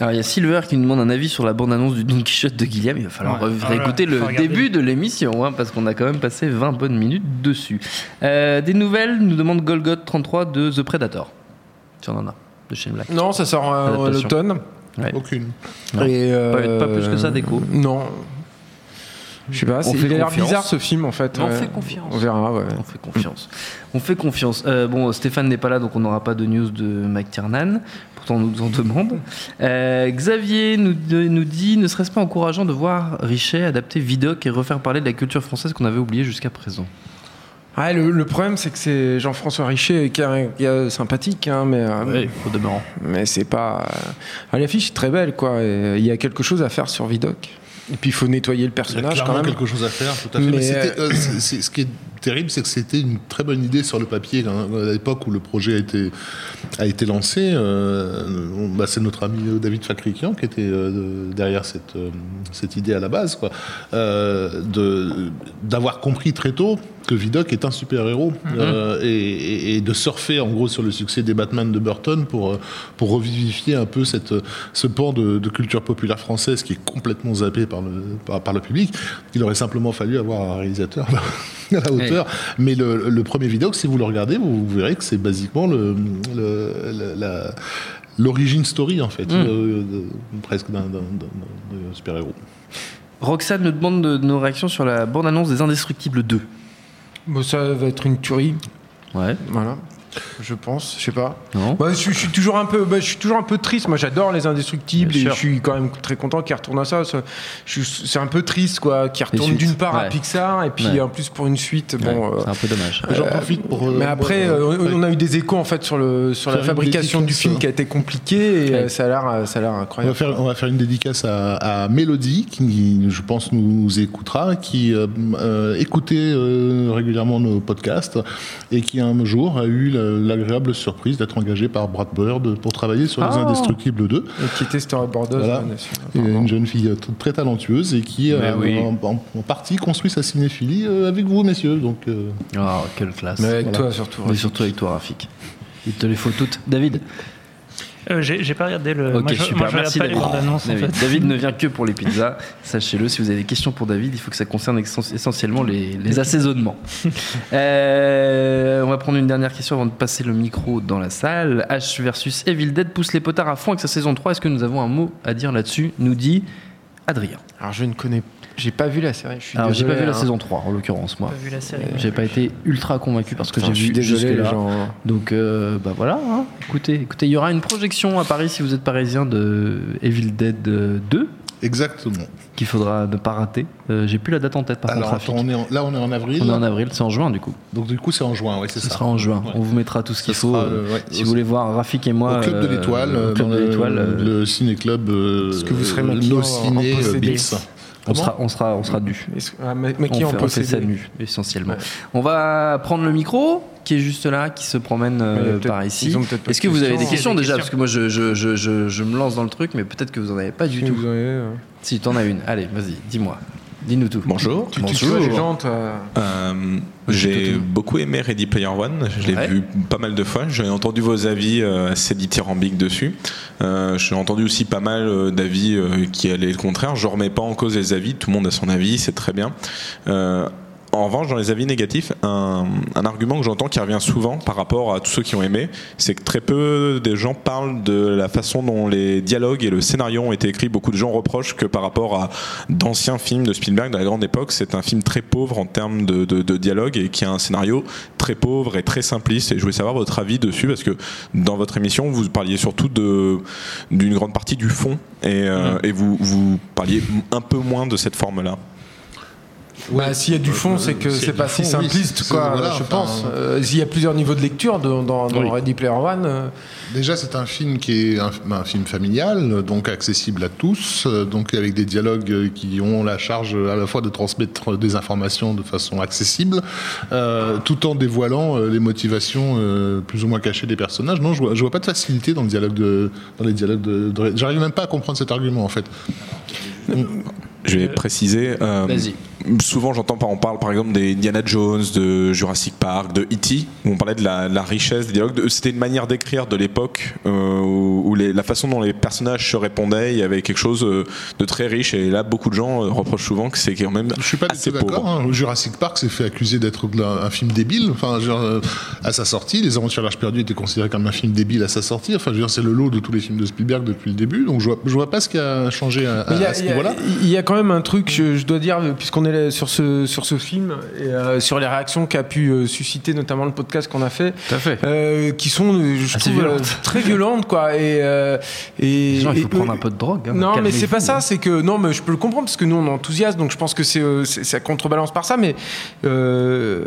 Alors il y a Silver qui nous demande un avis sur la bande-annonce du Don Quichotte de Guillaume. Il va falloir Ouais. Ah faut le début de l'émission, hein, parce qu'on a quand même passé 20 bonnes minutes dessus. Euh, des nouvelles nous demande Golgoth 33 de The Predator. Si on en a, de Shane Black. Non, ça sort euh, à l'automne. Ouais. Aucune. Non. Et, euh, Pas- pas plus que ça, d'écho. Non. Je sais pas, c'est- fait il a l'air confiance. bizarre ce film en fait. On ouais. fait confiance. On verra, ouais. On fait confiance. On fait confiance. Euh, bon, Stéphane n'est pas là, donc on n'aura pas de news de McTiernan. Pourtant, on nous en demande. Euh, Xavier nous, nous dit Ne serait-ce pas encourageant de voir Richet adapter Vidoc et refaire parler de la culture française qu'on avait oubliée jusqu'à présent? Ouais, le, le problème, c'est que c'est Jean-François Richer qui est, sympathique, hein, mais, euh, Oui, au demeurant. mais c'est pas. euh, ah, L'affiche est très belle, quoi. Il y a quelque chose à faire sur Vidoc. Et puis il faut nettoyer le Il y a personnage quand même. quelque chose à faire, tout à fait. Mais, euh, c'est- c'est- ce qui est terrible, c'est que c'était une très bonne idée sur le papier hein, à l'époque où le projet a été, a été lancé. euh, on- bah, c'est notre ami euh, David Fakrikian qui était euh, derrière cette, euh, cette idée à la base, quoi, euh, d'avoir compris très tôt que Vidocq est un super-héros euh, et, et- et de surfer en gros sur le succès des Batman de Burton pour, euh, pour revivifier un peu cette, ce pan de, de culture populaire française qui est complètement zappé par le, par, par le public. Il aurait simplement fallu avoir un réalisateur à la hauteur. Mais le, le premier Vidocq, si vous le regardez, vous, vous verrez que c'est basiquement le, le- la- l'origine story en fait, Mm. de- de- presque d'un, super-héros. Roxane nous demande de, de nos réactions sur la bande-annonce des Indestructibles 2. Bon, ça va être une tuerie. Ouais. Voilà. Je pense, je sais pas. Non. Bah, je, je suis toujours un peu, bah, je suis toujours un peu triste. Moi, j'adore les indestructibles Bien et sûr. je suis quand même très content qu'ils retournent à ça. C'est un peu triste, quoi, qu'ils retournent d'une part à. Pixar et puis Ouais. en plus pour une suite. Ouais, Bon, euh, c'est un peu dommage. J'en Euh, profite pour. euh, mais après, euh, on a eu des échos en fait sur le sur la fabrication du film qui a été compliquée et Ouais. ça a l'air ça a l'air On va, incroyable. faire, on va faire une dédicace à, à Mélodie, qui, je pense, nous écoutera, qui écoutait euh, régulièrement nos podcasts et qui, un jour, a eu la- l'agréable surprise d'être engagée par Brad Bird pour travailler sur Les Ah. Indestructibles 2. Et qui était storyboardeuse. Voilà. bien sûr. Et une jeune fille euh, très talentueuse et qui, euh, oui. en, en- en partie, construit sa cinéphilie euh, avec vous, messieurs. Donc, euh, Oh, quelle classe. Mais avec Voilà. toi surtout. Mais surtout avec toi, Rafik. Il te les faut toutes. David Euh, j'ai pas regardé le. Ok, moi, je, super. moi, je Merci pas les David. annonces en David. fait. David ne vient que pour les pizzas. Sachez-le, si vous avez des questions pour David, il faut que ça concerne essen- essentiellement les, les assaisonnements. Euh, on va prendre une dernière question avant de passer le micro dans la salle. H versus Evil Dead pousse les potards à fond avec sa saison 3. Est-ce que nous avons un mot à dire là-dessus Nous dit Adrien. Alors je ne connais, j'ai pas vu la série. Je suis Alors, j'ai désolé, pas vu la hein. saison 3 en l'occurrence, moi. Pas vu la série. J'ai pas été ultra convaincu parce que Putain, j'ai je suis vu désolé les jusque-là. gens. Donc euh, bah voilà, hein. écoutez, écoutez, il y aura une projection à Paris si vous êtes parisien de Evil Dead euh, 2 exactement. qu'il faudra ne pas rater. Euh, J'ai plus la date en tête par Alors, contre. attends, Rafik. on est en- là, on est en avril. On est en avril, c'est en juin du coup. Donc, du coup, c'est en juin, ouais, c'est Ce ça. sera en juin. Ouais. On vous mettra tout ce qu'il Ça faut. sera, euh, euh, ouais, si au- vous voulez voir Rafik et moi au Club de euh, l'Étoile, au euh, Club dans de le, l'Étoile, euh, le ciné-club. euh, Est-ce que vous serez euh, en- Nos Ciné en euh, possédé Bix. On sera, on sera, on sera. Est-ce- ah, mais, mais On qui en fait, on fait ça nu, essentiellement. Ouais. On va prendre le micro qui est juste là, qui se promène euh, par ici. Est-ce que vous avez des questions. Des déjà? questions. Parce que moi, je, je, je, je, je me lance dans le truc, mais peut-être que vous en avez pas du Si tout. vous en avez, euh, Si, t'en as une. Allez, vas-y, dis-moi. Dis-nous tout. Bonjour. Tu tu tues les gens, toi. Euh, j'ai beaucoup aimé Ready Player One. Je l'ai Ouais. vu pas mal de fois. J'ai entendu vos avis euh, assez dithyrambiques dessus. Euh, J'ai entendu aussi pas mal euh, d'avis euh, qui allaient le contraire. Je remets pas en cause les avis. Tout le monde a son avis, c'est très bien. Euh, en revanche, dans les avis négatifs, un, un argument que j'entends qui revient souvent par rapport à tous ceux qui ont aimé, c'est que très peu de gens parlent de la façon dont les dialogues et le scénario ont été écrits. Beaucoup de gens reprochent que par rapport à d'anciens films de Spielberg de la grande époque, c'est un film très pauvre en termes de, de, de dialogue et qui a un scénario très pauvre et très simpliste. Et je voulais savoir votre avis dessus parce que dans votre émission, vous parliez surtout d'une grande partie du fond et, euh, et vous, vous parliez un peu moins de cette forme-là. Bah, S'il y a du fond, c'est que c'est pas si fond, simpliste, quoi, voilà, je enfin, pense. Euh, S'il y a plusieurs niveaux de lecture dans, dans, dans Oui. Ready Player One, euh, Déjà, c'est un film qui est un, un film familial, donc accessible à tous, euh, donc avec des dialogues qui ont la charge à la fois de transmettre des informations de façon accessible, euh, tout en dévoilant euh, les motivations euh, plus ou moins cachées des personnages. Non, je vois, je vois pas de facilité dans le dialogue de, dans les dialogues de. de- J'arrive même pas à comprendre cet argument en fait. Je vais préciser. euh, Vas-y. Souvent, j'entends par on parle par exemple des Indiana Jones, de Jurassic Park, de E.T. où on parlait de la, la richesse des dialogues. De- C'était une manière d'écrire de l'époque euh, où, les- la façon dont les personnages se répondaient, il y avait quelque chose euh, de très riche. Et là, beaucoup de gens euh, reprochent souvent que c'est quand même Je suis pas assez d'accord. pauvre. hein. Jurassic Park s'est fait accuser d'être un film débile. Enfin, genre, euh, à sa sortie, Les Aventures de l'Âge perdu était considéré comme un film débile à sa sortie. Enfin, je veux dire, c'est le lot de tous les films de Spielberg depuis le début. Donc, je vois, je vois pas ce qui a changé à, Mais il y à a- ce niveau-là. Il y a quand même un truc, je, je dois dire, puisqu'on est sur ce sur ce film et euh, sur les réactions qu'a pu euh, susciter notamment le podcast qu'on a fait, Tout à fait. euh, qui sont, je Assez trouve, euh, très violentes, quoi. Et, euh, et Les gens, il et- faut prendre un peu de drogue. hein, non, mais c'est pas ça. hein. C'est que non, mais je peux le comprendre parce que nous on est enthousiaste, donc je pense que c'est euh, ça contrebalance par ça. Mais euh,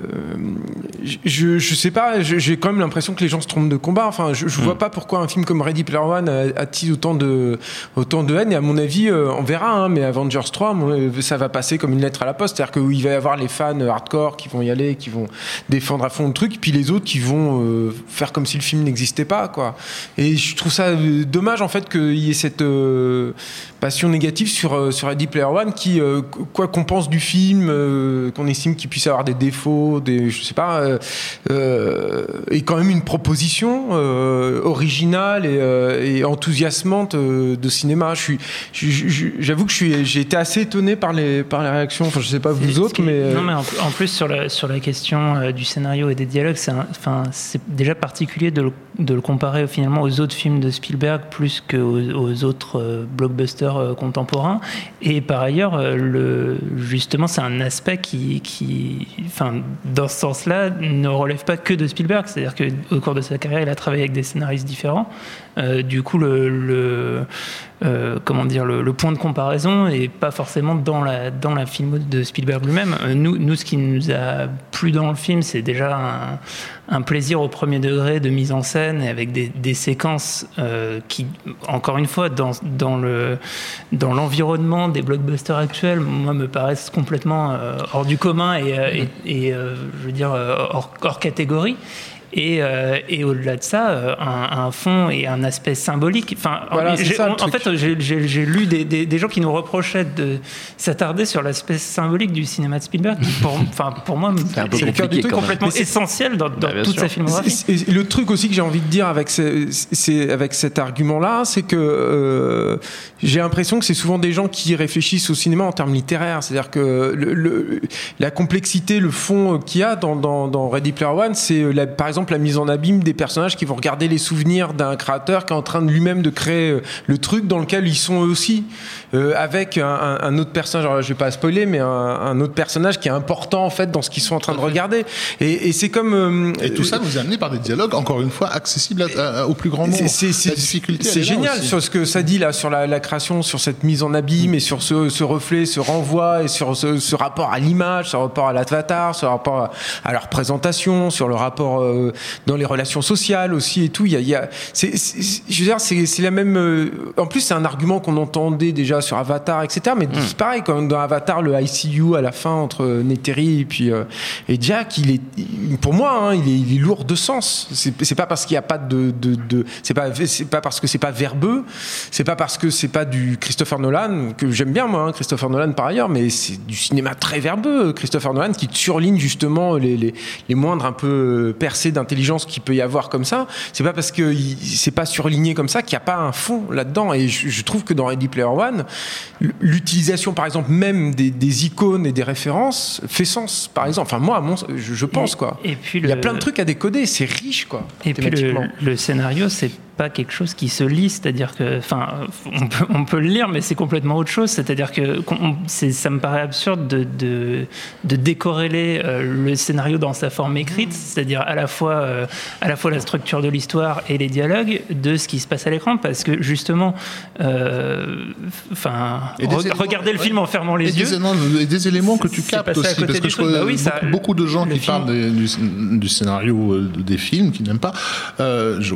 je je sais pas. J'ai quand même l'impression que les gens se trompent de combat. Enfin, je, je Hmm. vois pas pourquoi un film comme Ready Player One a- attise autant de autant de haine. Et à mon avis, euh, on verra. hein, mais Avengers 3, à mon avis, ça va passer comme une lettre à la poste. C'est-à-dire qu'il va y avoir les fans hardcore qui vont y aller, qui vont défendre à fond le truc, puis les autres qui vont euh, faire comme si le film n'existait pas, quoi. Et je trouve ça euh, dommage en fait qu'il y ait cette euh, passion négative sur sur Ready Player One, qui quoi qu'on pense du film, qu'on estime qu'il puisse avoir des défauts, des je sais pas, est quand même une proposition originale et, enthousiasmante de cinéma. Je j'avoue que j'ai été assez étonné par les par les réactions. Je sais pas vous autres, est- mais euh, Non, mais en, en plus, sur la, sur la question euh, du scénario et des dialogues, c'est un- enfin, c'est déjà particulier de le, de le comparer finalement aux autres films de Spielberg plus qu'aux aux autres euh, blockbusters euh, contemporains. Et par ailleurs, euh, le, justement, c'est un aspect qui, qui enfin, dans ce sens-là, ne relève pas que de Spielberg. C'est-à-dire qu'au cours de sa carrière, il a travaillé avec des scénaristes différents. Euh, du coup, le, euh, comment dire, le, point de comparaison est pas forcément dans la, dans la film de Spielberg lui-même. Euh, nous, ce qui nous a plu dans le film, c'est déjà un, plaisir au premier degré de mise en scène et avec des, séquences qui, encore une fois, dans, dans le dans l'environnement des blockbusters actuels, moi, me paraissent complètement hors du commun et, et, et, je veux dire hors catégorie. Et, euh, et au-delà de ça, euh, un, un fond et un aspect symbolique. Enfin, Voilà, ça, en, fait, j'ai- lu des, des- des gens qui nous reprochaient de s'attarder sur l'aspect symbolique du cinéma de Spielberg, qui pour, enfin, pour moi, c'est le cœur du truc complètement essentiel dans, dans Bah, toute sûr. sa filmographie. C'est- le truc aussi que j'ai envie de dire avec, avec cet argument-là, c'est que euh, j'ai l'impression que c'est souvent des gens qui réfléchissent au cinéma en termes littéraires. C'est-à-dire que le, le- la complexité, le fond qu'il y a dans, dans, dans Ready Player One, c'est par exemple la mise en abîme des personnages qui vont regarder les souvenirs d'un créateur qui est en train de lui-même de créer euh, le truc dans lequel ils sont eux aussi, euh, avec un, un- un autre personnage. Alors, je vais pas spoiler, mais un, un autre personnage qui est important en fait dans ce qu'ils sont en train de regarder. Et, et c'est comme euh, Et tout ça nous est amené par des dialogues, encore une fois, accessibles à- à- au plus grand nombre. c'est- c'est- c'est- La difficulté, C'est est là génial sur ce que ça dit là, sur la, la création, sur cette mise en abîme et sur ce, ce reflet, ce renvoi et sur ce, ce rapport à l'image, ce rapport à l'avatar, ce rapport à, à leur présentation, sur le rapport euh, dans les relations sociales aussi et tout. Il y a, il y a- c'est, c'est- je veux dire, c'est, c'est la même. euh, en plus, c'est un argument qu'on entendait déjà sur Avatar, etc. Mais c'est pareil, comme dans Avatar, le ICU à la fin entre Neytiri et puis euh, et Jack, il est, pour moi, hein, il, est, il est lourd de sens. C'est, pas parce qu'il n'y a pas de, de, de- c'est pas, c'est pas parce que c'est pas verbeux, c'est pas parce que c'est pas du Christopher Nolan que j'aime bien moi, hein, Christopher Nolan par ailleurs, mais c'est du cinéma très verbeux, Christopher Nolan qui surligne justement les, les, les moindres un peu percées d'intelligence qu'il peut y avoir comme ça. C'est pas parce que c'est pas surligné comme ça qu'il n'y a pas un fond là-dedans. Et je, je trouve que dans Ready Player One, l'utilisation par exemple même des, des icônes et des références fait sens. Par exemple, enfin moi, mon- je, je pense quoi. et puis il y a le- plein de trucs à décoder, c'est riche quoi. Et puis le scénario, c'est pas quelque chose qui se lit, c'est-à-dire que, enfin, on peut, on peut le lire, mais c'est complètement autre chose. C'est-à-dire que on- ça me paraît absurde de, de, de décorréler euh, le scénario dans sa forme écrite, c'est-à-dire à la fois euh, à la fois la structure de l'histoire et les dialogues de ce qui se passe à l'écran, parce que justement, euh, enfin, re- regarder le ouais. film en fermant les et yeux. Des, éléments, et des éléments que tu captes aussi, parce que je truc. vois Bah oui, ça- beaucoup, beaucoup de gens qui film- parlent des- du, du scénario des films, qui n'aiment pas. Euh, je-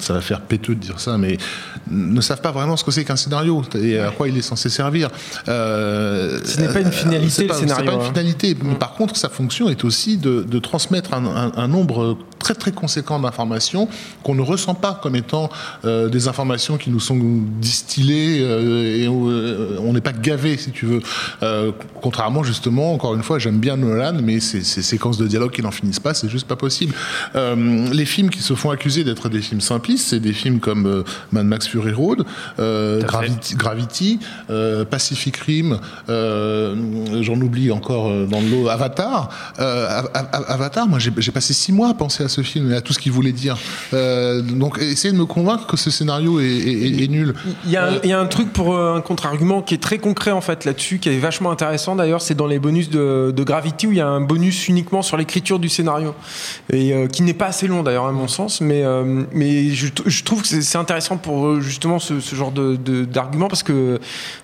ça, va faire péteux de dire ça, mais ne savent pas vraiment ce que c'est qu'un scénario et à quoi il est censé servir. Euh, Ce n'est pas une finalité, c'est le scénario, pas une hein. finalité. Mais Par contre, sa fonction est aussi de, de transmettre un, un- un nombre très très conséquent d'informations qu'on ne ressent pas comme étant euh, des informations qui nous sont distillées euh, et euh, on n'est pas gavé, si tu veux. Euh, contrairement, justement, encore une fois, j'aime bien Nolan, mais ces, ces séquences de dialogue qui n'en finissent pas, c'est juste pas possible. Euh, les films qui se font accuser d'être des films simplistes, c'est des films comme euh, Mad Max Fury Road, euh, Gravity, Gravity euh, Pacific Rim, j'en oublie encore dans le lot, Avatar. Av- Av- Avatar, moi j'ai passé six mois à penser à ce film et à tout ce qu'il voulait dire. Donc essayez de me convaincre que ce scénario est, est- est- est nul. Il y, a un, il y a un truc pour un contre-argument qui est très concret en fait là-dessus, qui est vachement intéressant d'ailleurs, c'est dans les bonus de, de Gravity où il y a un bonus uniquement sur l'écriture du scénario et euh, qui n'est pas assez long d'ailleurs à mon sens, mais euh, mais je, trouve que c'est intéressant pour euh, justement ce, genre d'argument parce que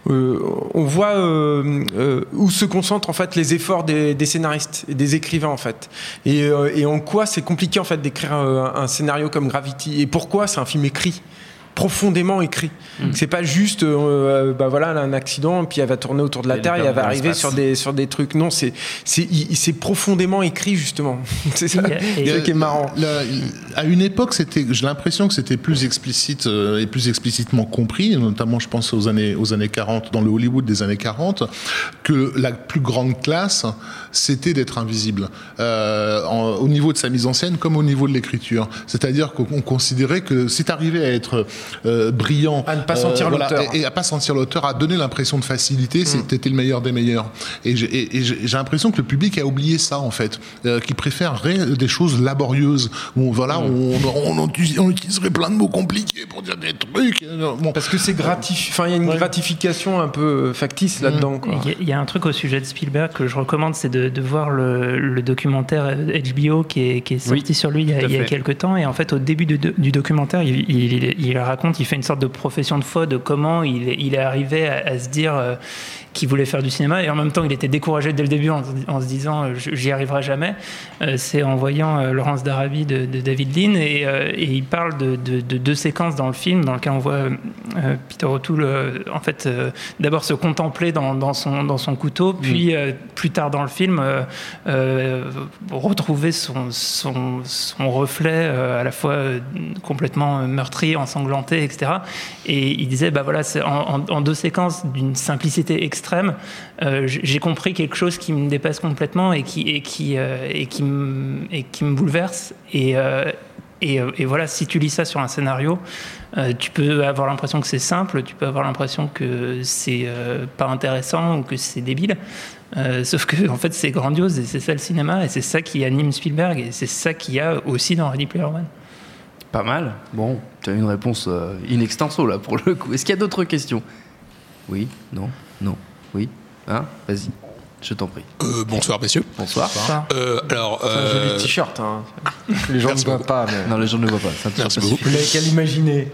euh, on voit euh, où se concentrent en fait les efforts des, scénaristes et des écrivains en fait. Et, en quoi c'est compliqué en fait d'écrire un scénario comme Gravity et pourquoi c'est un film écrit? Profondément écrit. C'est pas juste, euh, bah voilà, elle a un accident, puis elle va tourner autour de la Terre et elle va arriver sur des, sur des trucs. Non, c'est, c'est, il- c'est profondément écrit, justement. c'est ça, c'est qui est marrant. La- à une époque, c'était, j'ai l'impression que c'était plus explicite euh, et plus explicitement compris, notamment je pense aux années, aux années 40, dans le Hollywood des années 40, que la plus grande classe, c'était d'être invisible, euh, en- au niveau de sa mise en scène comme au niveau de l'écriture. C'est-à-dire qu'on on considérait que si tu arrivais à être euh, brillant, À ne pas sentir l'auteur. et, et à pas sentir l'auteur, à donner l'impression de facilité, c'était le meilleur des meilleurs. Et j'ai l'impression que le public a oublié ça en fait, euh, qui préférerait des choses laborieuses où voilà, on, on, on utilise- on utiliserait plein de mots compliqués pour dire des trucs. euh, Bon. Parce que c'est gratifiant. Enfin, il y a une Ouais. gratification un peu factice là-dedans. quoi. Il y a- y, a un truc au sujet de Spielberg que je recommande, c'est de, de voir le, le documentaire HBO qui est, qui est sorti Oui, sur lui il y, a, il y a quelques temps. Et en fait, au début du, du documentaire, il, il- il raconte, il fait une sorte de profession de foi de comment il, il est arrivé à, à se dire euh, qu'il voulait faire du cinéma. Et en même temps, il était découragé dès le début en, en se disant euh, j'y arriverai jamais. Euh, c'est en voyant Laurence d'Arabie de, de David Lean. Et, et il parle de, de- de deux séquences dans le film dans lesquelles on voit Peter O'Toole en fait d'abord se contempler dans, dans son, dans son couteau, puis euh, plus tard dans le film retrouver son, son, son reflet à la fois complètement euh, meurtri, etc. Et il disait, bah voilà, en, deux séquences d'une simplicité extrême, euh, j'ai compris quelque chose qui me dépasse complètement et qui, et qui, euh, et qui, me, et qui me bouleverse. Et, euh, et, et voilà, si tu lis ça sur un scénario, tu peux avoir l'impression que c'est simple, tu peux avoir l'impression que c'est pas intéressant ou que c'est débile. Sauf que en fait c'est grandiose et c'est ça le cinéma et c'est ça qui anime Spielberg et c'est ça qu'il y a aussi dans Ready Player One. Pas mal. Bon, tu as une réponse euh, in extenso là pour le coup. Est-ce qu'il y a d'autres questions? Oui Non Non Oui Hein? Vas-y, je t'en prie. Euh, bonsoir messieurs. Bonsoir. Euh, alors, C'est un euh, joli t-shirt. Hein. Les gens ne voient pas. Mais... Non, les gens ne le voient pas. Merci beaucoup. Vous n'avez qu'à l'imaginer.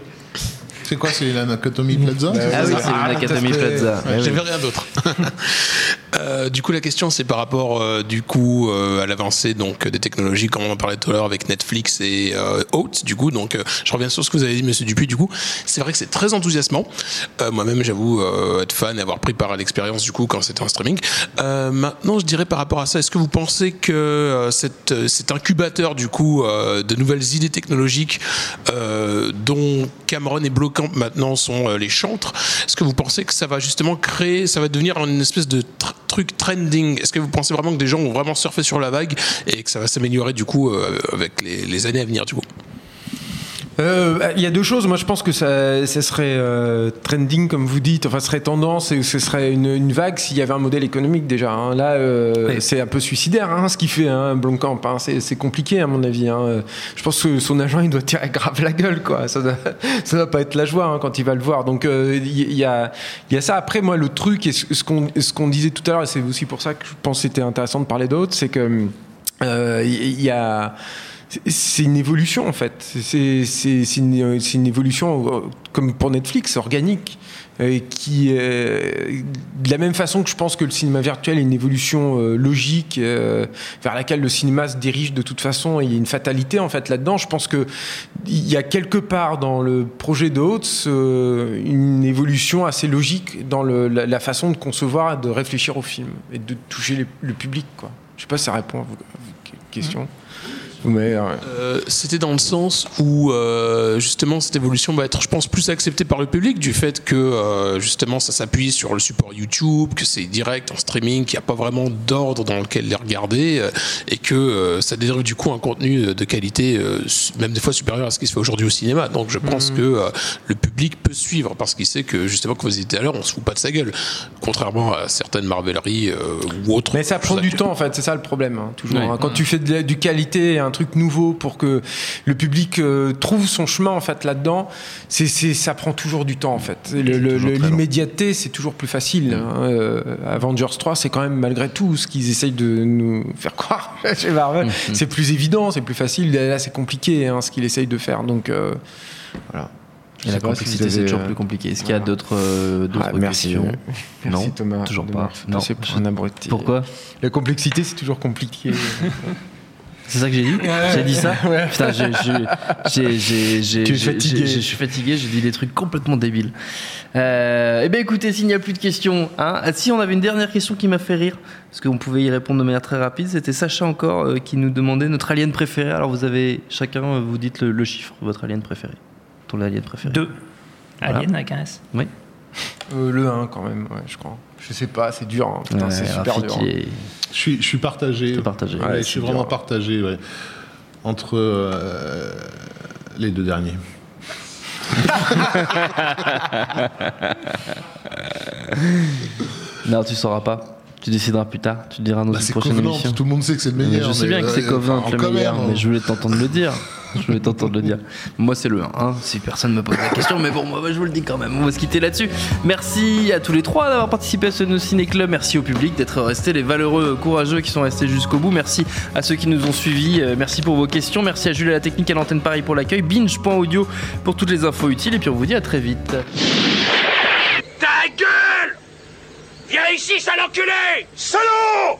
C'est quoi, c'est l'Anatomy Plaza Ah oui, c'est Ah, à fait. Plaza. Ouais, J'avais rien d'autre. Euh, du coup, la question, c'est par rapport euh, du coup euh, à l'avancée donc des technologies, comme on en parlait tout à l'heure avec Netflix et euh, Oates. Du coup, donc euh, je reviens sur ce que vous avez dit, Monsieur Dupuis. Du coup, c'est vrai que c'est très enthousiasmant. Euh, Moi-même, j'avoue euh, être fan et avoir pris part à l'expérience du coup quand c'était en streaming. Euh, maintenant, je dirais par rapport à ça, est-ce que vous pensez que euh, cette, euh, cet incubateur du coup euh, de nouvelles idées technologiques euh, dont Cameron et Maintenant sont euh, les chantres, est-ce que vous pensez que ça va justement créer, ça va devenir une espèce de tr- truc trending? Est-ce que vous pensez vraiment que des gens vont vraiment surfer sur la vague et que ça va s'améliorer du coup euh, avec les, les années à venir du coup? Euh, Il y a deux choses. Moi, je pense que ça, ça serait euh, trending, comme vous dites, enfin, ce serait tendance et ce serait une, une vague s'il y avait un modèle économique déjà. hein. Là, euh, Oui. c'est un peu suicidaire hein, ce qu'il fait, hein, Blomkamp. hein. C'est c'est compliqué, à mon avis. hein. Je pense que son agent, il doit tirer grave la gueule, quoi. Ça doit, ça doit pas être la joie hein, quand il va le voir. Donc, euh, il y, a, y a ça. Après, moi, le truc, et ce, ce qu'on ce qu'on disait tout à l'heure, et c'est aussi pour ça que je pense que c'était intéressant de parler d'autres, c'est que euh, il y a c'est une évolution en fait. C'est une, évolution euh, comme pour Netflix, organique, euh, qui euh, de la même façon que je pense que le cinéma virtuel est une évolution logique vers laquelle le cinéma se dirige de toute façon. Et il y a une fatalité en fait là-dedans. Je pense que il y a quelque part dans le projet de une évolution assez logique dans la, façon de concevoir et de réfléchir au film et de toucher le public. Quoi. Je sais pas si ça répond à vos, à questions. Mais, Euh, C'était dans le sens où euh, justement cette évolution va être, je pense, plus acceptée par le public du fait que euh, justement ça s'appuie sur le support YouTube, que c'est direct en streaming, qu'il n'y a pas vraiment d'ordre dans lequel les regarder et que ça dérive du coup un contenu de qualité même des fois supérieur à ce qui se fait aujourd'hui au cinéma. Donc je pense Mhm. que le public peut suivre parce qu'il sait que justement comme vous disiez tout à l'heure, on se fout pas de sa gueule, contrairement à certaines marveleries euh, ou autres. Mais ça prend du temps en fait, c'est ça le problème. hein, toujours. hein. Quand tu fais de du qualité, un truc nouveau pour que le public euh, trouve son chemin en fait là-dedans, c'est, c'est- ça prend toujours du temps en fait. L'immédiateté, c'est toujours plus facile. hein. Euh, Avengers 3, c'est quand même malgré tout ce qu'ils essayent de nous faire croire chez Marvel. C'est plus évident, c'est plus facile. Là, c'est compliqué hein, ce qu'il essaye de faire. Donc euh, voilà. Et la si complexité, c'est toujours plus compliqué. Est-ce qu'il y a d'autres euh, Ah, merci, questions merci Non, Thomas. toujours pas. Non. pour un abruti. Pourquoi La complexité, c'est toujours compliqué. C'est ça que j'ai dit J'ai dit ça Ouais. Putain, j'ai- j'ai- j'ai- j'ai- j'ai- Tu es j'ai- fatigué. j'ai- Je suis fatigué, j'ai dit des trucs complètement débiles. Euh, eh bien écoutez, s'il n'y a plus de questions, hein, si on avait une dernière question qui m'a fait rire, parce qu'on pouvait y répondre de manière très rapide, c'était Sacha encore euh, qui nous demandait notre alien préféré. Alors vous avez chacun, euh, vous dites le, le chiffre, votre alien préféré. Ton alien préféré. Deux. Voilà. Alien avec un S. Oui. Euh, le 1 quand même, ouais, je crois. Je sais pas, c'est dur. hein. Ouais, c'est super dur. est- Je suis, je suis partagé. partagé. Ouais, Ouais, je suis dur. vraiment partagé ouais. entre euh, les deux derniers. Non, tu sauras pas. Tu décideras plus tard. Tu diras dans Bah, une c'est prochaine Covenant, émission. tout le monde sait que c'est le Mais meilleur. je sais bien que c'est euh, Covenant enfin, le meilleur, même, mais je voulais t'entendre le dire. Je voulais t'entendre le dire. Moi, c'est le 1, hein, si personne me pose la question, mais bon, moi, je vous le dis quand même. On va se quitter là-dessus. Merci à tous les trois d'avoir participé à ce No Ciné Club. Merci au public d'être restés les valeureux, courageux qui sont restés jusqu'au bout. Merci à ceux qui nous ont suivis. Euh, Merci pour vos questions. Merci à Jules à la technique à l'antenne Paris pour l'accueil. Binge.audio pour toutes les infos utiles. Et puis, on vous dit à très vite. Ta gueule Viens ici, sale enculé! Salaud